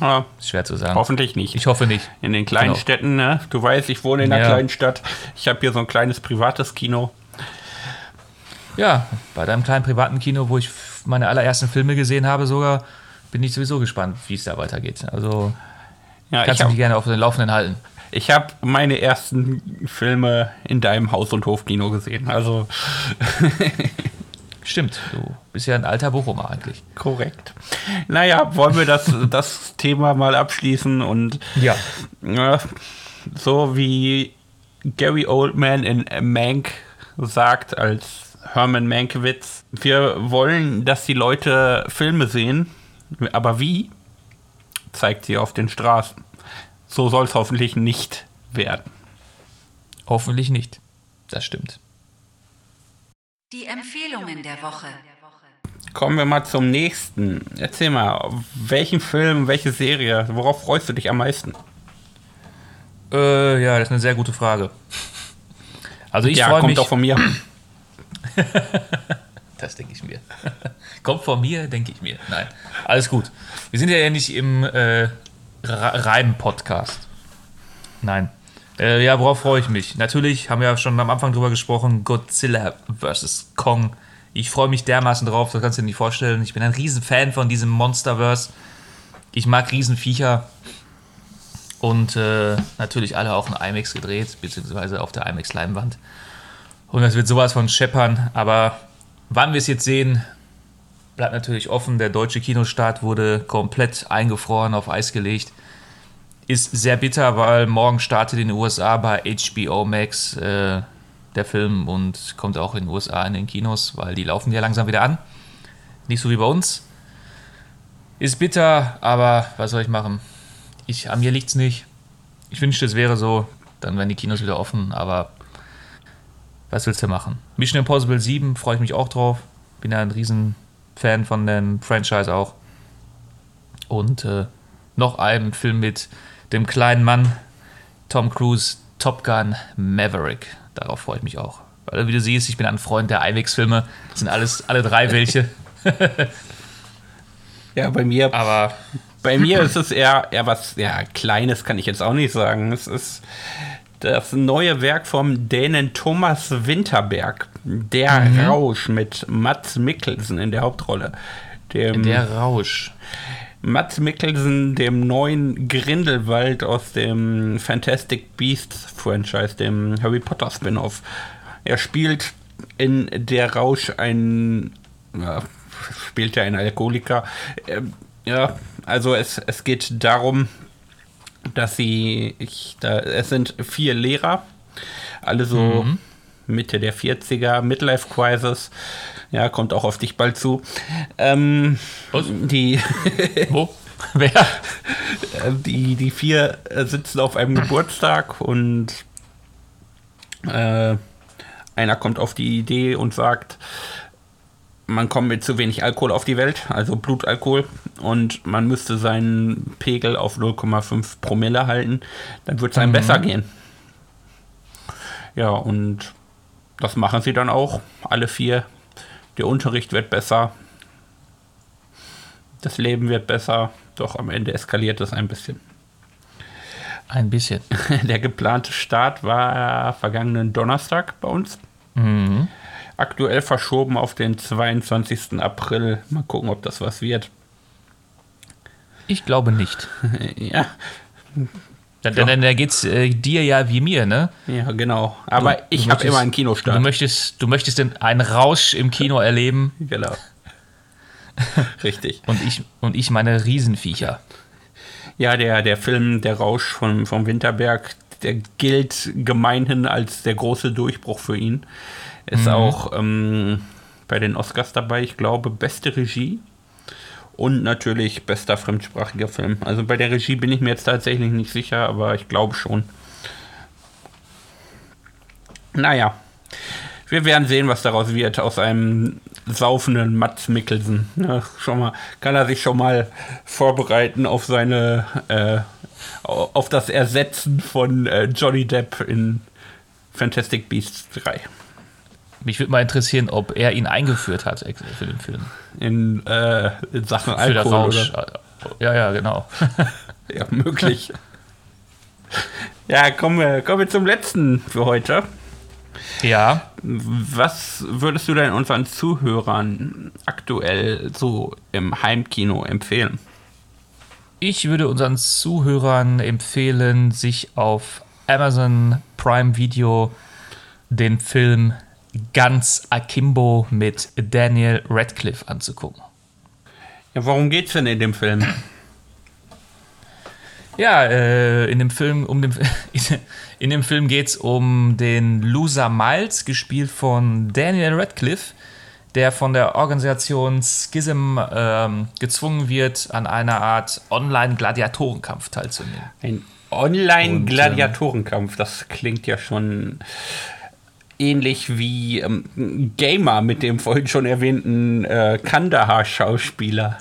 ja, schwer zu sagen. Hoffentlich nicht. Ich hoffe nicht. In den kleinen genau. Städten, ne? du weißt, ich wohne in einer ja. kleinen Stadt. Ich habe hier so ein kleines privates Kino. Ja, bei deinem kleinen privaten Kino, wo ich meine allerersten Filme gesehen habe, sogar, bin ich sowieso gespannt, wie es da weitergeht. Also ja, kannst du mich gerne auf den Laufenden halten. Ich habe meine ersten Filme in deinem Haus- und Hofkino gesehen. Also. Stimmt, du bist ja ein alter Bochumer eigentlich. Korrekt. Naja, wollen wir das, das Thema mal abschließen und ja. Äh, so wie Gary Oldman in Mank sagt als Herman Mankiewicz, wir wollen, dass die Leute Filme sehen, aber wie? Zeigt sie auf den Straßen. So soll es hoffentlich nicht werden. Hoffentlich nicht. Das stimmt. Die Empfehlungen der Woche. Kommen wir mal zum nächsten. Erzähl mal, welchen Film, welche Serie, worauf freust du dich am meisten? Äh, ja, das ist eine sehr gute Frage. Also ich ja, freue kommt mich. auch von mir. Das denke ich mir. Kommt von mir, denke ich mir. Nein, alles gut. Wir sind ja nicht im äh, Reim-Podcast. Nein. Äh, ja, worauf freue ich mich? Natürlich haben wir ja schon am Anfang drüber gesprochen: Godzilla vs. Kong. Ich freue mich dermaßen drauf, das kannst du dir nicht vorstellen. Ich bin ein Riesenfan von diesem Monsterverse. Ich mag Riesenviecher. Und äh, natürlich alle auch in IMAX gedreht, beziehungsweise auf der IMAX-Leinwand. Und das wird sowas von scheppern. Aber wann wir es jetzt sehen, bleibt natürlich offen. Der deutsche Kinostart wurde komplett eingefroren, auf Eis gelegt. Ist sehr bitter, weil morgen startet in den USA bei HBO Max äh, der Film und kommt auch in den USA in den Kinos, weil die laufen ja langsam wieder an. Nicht so wie bei uns. Ist bitter, aber was soll ich machen? Ich, an mir liegt es nicht. Ich wünschte, es wäre so. Dann wären die Kinos wieder offen, aber was willst du machen? Mission Impossible 7 freue ich mich auch drauf. Bin ja ein riesen Fan von dem Franchise auch. Und äh, noch ein Film mit dem kleinen Mann, Tom Cruise, Top Gun Maverick. Darauf freue ich mich auch. Weil, wie du siehst, ich bin ein Freund der IMAX-Filme. Das sind alles, alle drei welche. Ja, bei mir. Aber Bei mir ist es eher, eher was, ja, Kleines kann ich jetzt auch nicht sagen. Es ist das neue Werk vom Dänen Thomas Winterberg. Der Mhm. Rausch mit Mats Mikkelsen in der Hauptrolle. Dem der Rausch. Mats Mikkelsen, dem neuen Grindelwald aus dem Fantastic Beasts Franchise, dem Harry Potter Spin-off. Er spielt in Der Rausch ein, ja, spielt er ein Alkoholiker. Ähm, ja, also es, es geht darum, dass sie, ich, da, es sind vier Lehrer, alle so Mitte der 40er, Midlife Crisis, ja, kommt auch auf dich bald zu. Ähm, Was? die, Wo? Wer? die, die vier äh, sitzen auf einem Geburtstag und äh, einer kommt auf die Idee und sagt, man kommt mit zu wenig Alkohol auf die Welt, also Blutalkohol, und man müsste seinen Pegel auf 0,5 Promille halten, dann wird es einem besser gehen. Ja, und das machen sie dann auch, alle vier. Der Unterricht wird besser, das Leben wird besser, doch am Ende eskaliert es ein bisschen. Ein bisschen. Der geplante Start war vergangenen Donnerstag bei uns. Mhm. Aktuell verschoben auf den 22. April. Mal gucken, ob das was wird. Ich glaube nicht. ja, Dann, dann, dann geht's äh, dir ja wie mir, ne? ja, genau. Aber Du- ich du habe immer einen Du Kinostart. möchtest, du möchtest denn einen Rausch im Kino erleben Genau. Richtig. und ich, und ich meine Riesenviecher. Ja, der, der Film Der Rausch von, vom Winterberg, der gilt gemeinhin als der große Durchbruch für ihn. Ist auch ähm, bei den Oscars dabei, ich glaube, beste Regie und natürlich bester fremdsprachiger Film. Also bei der Regie bin ich mir jetzt tatsächlich nicht sicher, aber ich glaube schon. Naja, wir werden sehen, was daraus wird aus einem saufenden Mats Mikkelsen. Ja, schon mal, kann er sich schon mal vorbereiten auf seine, äh, auf das Ersetzen von äh, Johnny Depp in Fantastic Beasts 3. Mich würde mal interessieren, ob er ihn eingeführt hat für den Film. In, äh, in Sachen Für Alkohol. Rausch. Oder? Ja, ja, genau. Ja, möglich. ja, kommen wir, kommen wir zum letzten für heute. Ja, Was würdest du denn unseren Zuhörern aktuell so im Heimkino empfehlen? ich würde unseren Zuhörern empfehlen, sich auf Amazon Prime Video den Film Ganz Akimbo mit Daniel Radcliffe anzugucken. Ja, worum geht's denn in dem Film? Ja, äh, in dem Film, um den, in dem Film geht es um den Loser Miles, gespielt von Daniel Radcliffe, der von der Organisation Schism ähm, gezwungen wird, an einer Art Online-Gladiatorenkampf teilzunehmen. Ein Online-Gladiatorenkampf, das klingt ja schon ähnlich wie ähm, Gamer mit dem vorhin schon erwähnten äh, Kandahar-Schauspieler.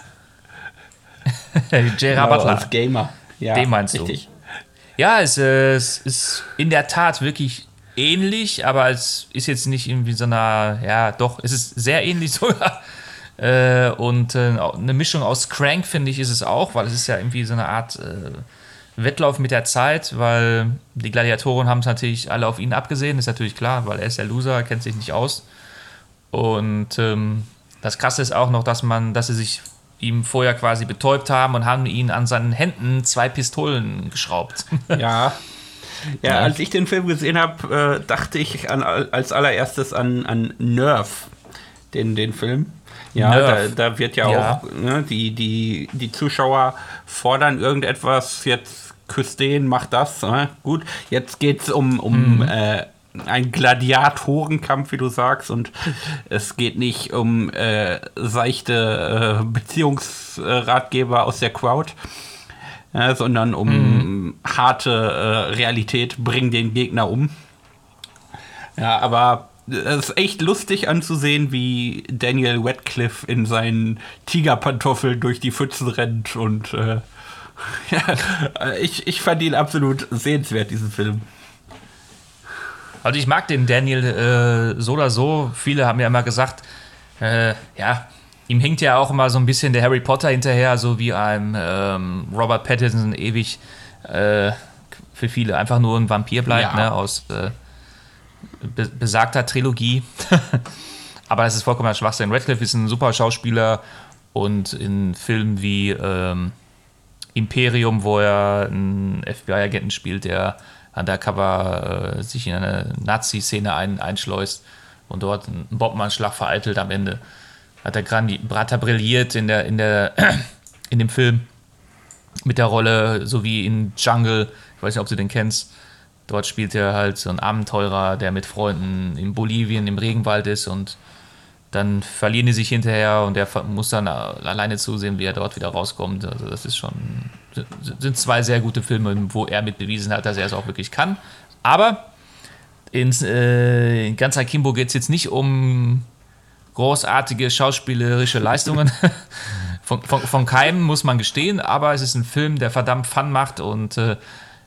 J.R. Genau, Butler. als Gamer. Ja, Den meinst du? richtig. Ja, es, äh, es ist in der Tat wirklich ähnlich, aber es ist jetzt nicht irgendwie so einer, ja, doch, es ist sehr ähnlich sogar. Äh, und äh, eine Mischung aus Crank, finde ich, ist es auch, weil es ist ja irgendwie so eine Art äh, Wettlauf mit der Zeit, weil die Gladiatoren haben es natürlich alle auf ihn abgesehen, ist natürlich klar, weil er ist der Loser, kennt sich nicht aus. Und ähm, das Krasse ist auch noch, dass man, dass sie sich ihm vorher quasi betäubt haben und haben ihn an seinen Händen zwei Pistolen geschraubt. Ja. Ja, als ich den Film gesehen habe, äh, dachte ich an, als allererstes an, an Nerf, den, den Film. Ja, Nerf. Da, da wird ja, Ja. auch, ne, die, die, die Zuschauer fordern irgendetwas, jetzt küsst den, mach das. Ne? Gut, jetzt geht es um, um äh, einen Gladiatorenkampf, wie du sagst, und es geht nicht um äh, seichte äh, Beziehungsratgeber aus der Crowd ja, sondern um harte äh, Realität, bring den Gegner um. Ja, aber es ist echt lustig anzusehen, wie Daniel Radcliffe in seinen Tigerpantoffeln durch die Pfützen rennt und äh, ja, ich, ich fand ihn absolut sehenswert, diesen Film. Also ich mag den Daniel äh, so oder so. Viele haben ja immer gesagt, äh, ja, ihm hinkt ja auch immer so ein bisschen der Harry Potter hinterher, so wie einem ähm, Robert Pattinson ewig äh, für viele einfach nur ein Vampir bleibt, Ja. ne, aus äh, besagter Trilogie. Aber das ist vollkommener Schwachsinn. Radcliffe ist ein super Schauspieler und in Filmen wie ähm, Imperium, wo er einen FBI-Agenten spielt, der undercover äh, sich in eine Nazi-Szene ein, einschleust und dort einen Bombenanschlag vereitelt am Ende. Hat er grandi er brilliert in, der, in, der, in dem Film mit der Rolle, so wie in Jungle. Ich weiß nicht, ob du den kennst. Dort spielt er halt so einen Abenteurer, der mit Freunden in Bolivien im Regenwald ist und dann verlieren die sich hinterher und er muss dann alleine zusehen, wie er dort wieder rauskommt. Also das ist schon sind zwei sehr gute Filme, wo er mit bewiesen hat, dass er es auch wirklich kann. Aber ins, äh, in ganz Akimbo geht es jetzt nicht um großartige schauspielerische Leistungen. von, von, von keinem muss man gestehen, aber es ist ein Film, der verdammt Fun macht und äh,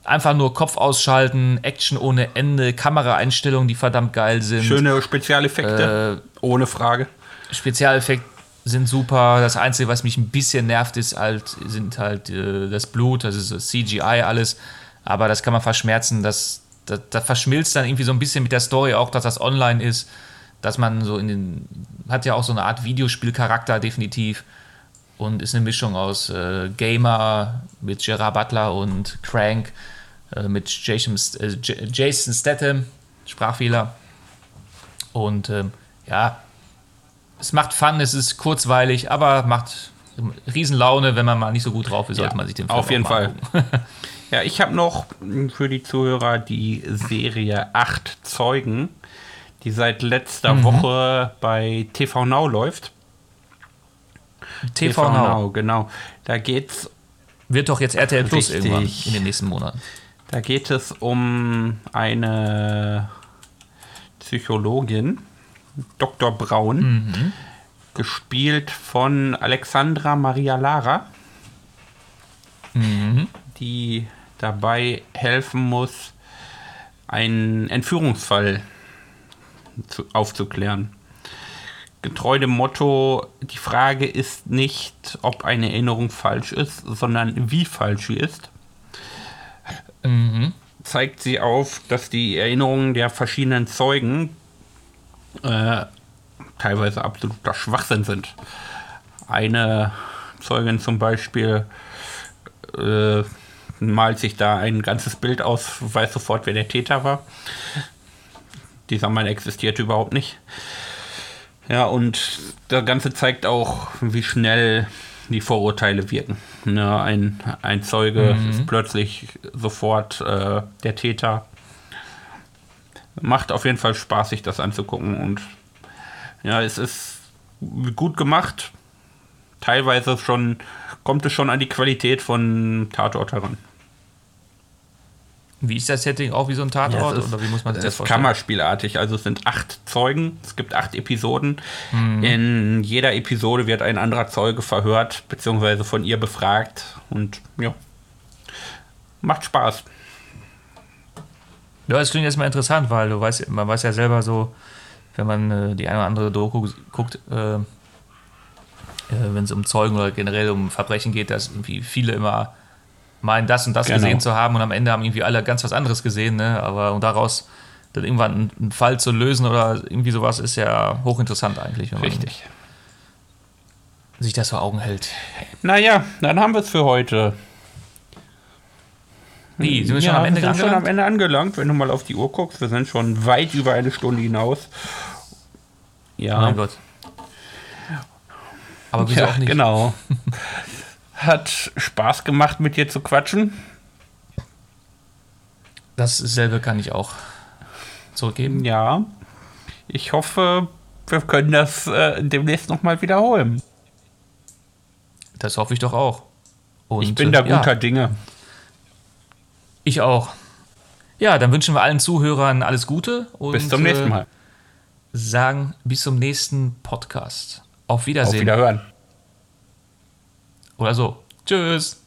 einfach nur Kopf ausschalten, Action ohne Ende, Kameraeinstellungen, die verdammt geil sind. Schöne Spezialeffekte, ohne Frage. Spezialeffekte sind super. Das Einzige, was mich ein bisschen nervt, ist halt, sind halt äh, das Blut, das ist CGI alles. Aber das kann man verschmerzen. Das, das, das verschmilzt dann irgendwie so ein bisschen mit der Story auch, dass das online ist. Dass man so in den. Hat ja auch so eine Art Videospielcharakter, definitiv. Und ist eine Mischung aus äh, Gamer mit Gerard Butler und Crank äh, mit Jason, äh, Jason Statham, Sprachfehler. Und ähm, ja, es macht Fun, es ist kurzweilig, aber macht Riesenlaune, wenn man mal nicht so gut drauf ist, sollte Ja, man sich den Film auf jeden Fall. Ja, ich habe noch für die Zuhörer die Serie Acht Zeugen, die seit letzter Mhm. Woche bei TV Now läuft. TV Now genau. Da geht's, wird doch jetzt RTL Plus irgendwann in den nächsten Monaten. Da geht es um eine Psychologin, Dr. Braun, Mhm. gespielt von Alexandra Maria Lara, Mhm. die dabei helfen muss, einen Entführungsfall zu, aufzuklären. Getreu dem Motto, die Frage ist nicht, ob eine Erinnerung falsch ist, sondern wie falsch sie ist. Zeigt sie auf, dass die Erinnerungen der verschiedenen Zeugen äh, teilweise absoluter Schwachsinn sind. Eine Zeugin zum Beispiel äh, malt sich da ein ganzes Bild aus, weiß sofort, wer der Täter war. Dieser Mann existierte überhaupt nicht. Ja, und das Ganze zeigt auch, wie schnell die Vorurteile wirken. Ne, ein, ein Zeuge ist plötzlich sofort äh, der Täter. Macht auf jeden Fall Spaß, sich das anzugucken. Und ja, es ist gut gemacht. Teilweise schon kommt es schon an die Qualität von Tatort heran. Wie ist das Setting? Auch wie so ein Tatort? Ja, ist- oder wie muss man sich Das das ist vorstellen? kammerspielartig. Also es sind acht Zeugen, es gibt acht Episoden. Mhm. In jeder Episode wird ein anderer Zeuge verhört, beziehungsweise von ihr befragt. Und ja, macht Spaß. Ja, das klingt erstmal interessant, weil du weißt, man weiß ja selber so, wenn man äh, die eine oder andere Doku guckt, äh, äh, wenn es um Zeugen oder generell um Verbrechen geht, dass irgendwie viele immer meinen, das und das Genau. gesehen zu haben und am Ende haben irgendwie alle ganz was anderes gesehen, ne? Aber und daraus dann irgendwann einen, Fall zu lösen oder irgendwie sowas ist ja hochinteressant eigentlich, wenn man Richtig. sich das vor Augen hält. Naja, dann haben wir es für heute. Wie, sind wir schon ja, am Ende sind schon am? Ende angelangt, wenn du mal auf die Uhr guckst. Wir sind schon weit über eine Stunde hinaus. Ja, Mein Gott. Aber wieso ja auch nicht? genau. Hat Spaß gemacht, mit dir zu quatschen. Dasselbe kann ich auch zurückgeben. Ja. Ich hoffe, wir können das äh, demnächst nochmal wiederholen. Das hoffe ich doch auch. Und, ich bin äh, da ja. guter Dinge. Ich auch. Ja, dann wünschen wir allen Zuhörern alles Gute und Bis zum nächsten äh, Mal. sagen bis zum nächsten Podcast. Auf Auf Wiedersehen. Wiederhören. Oder so. Tschüss.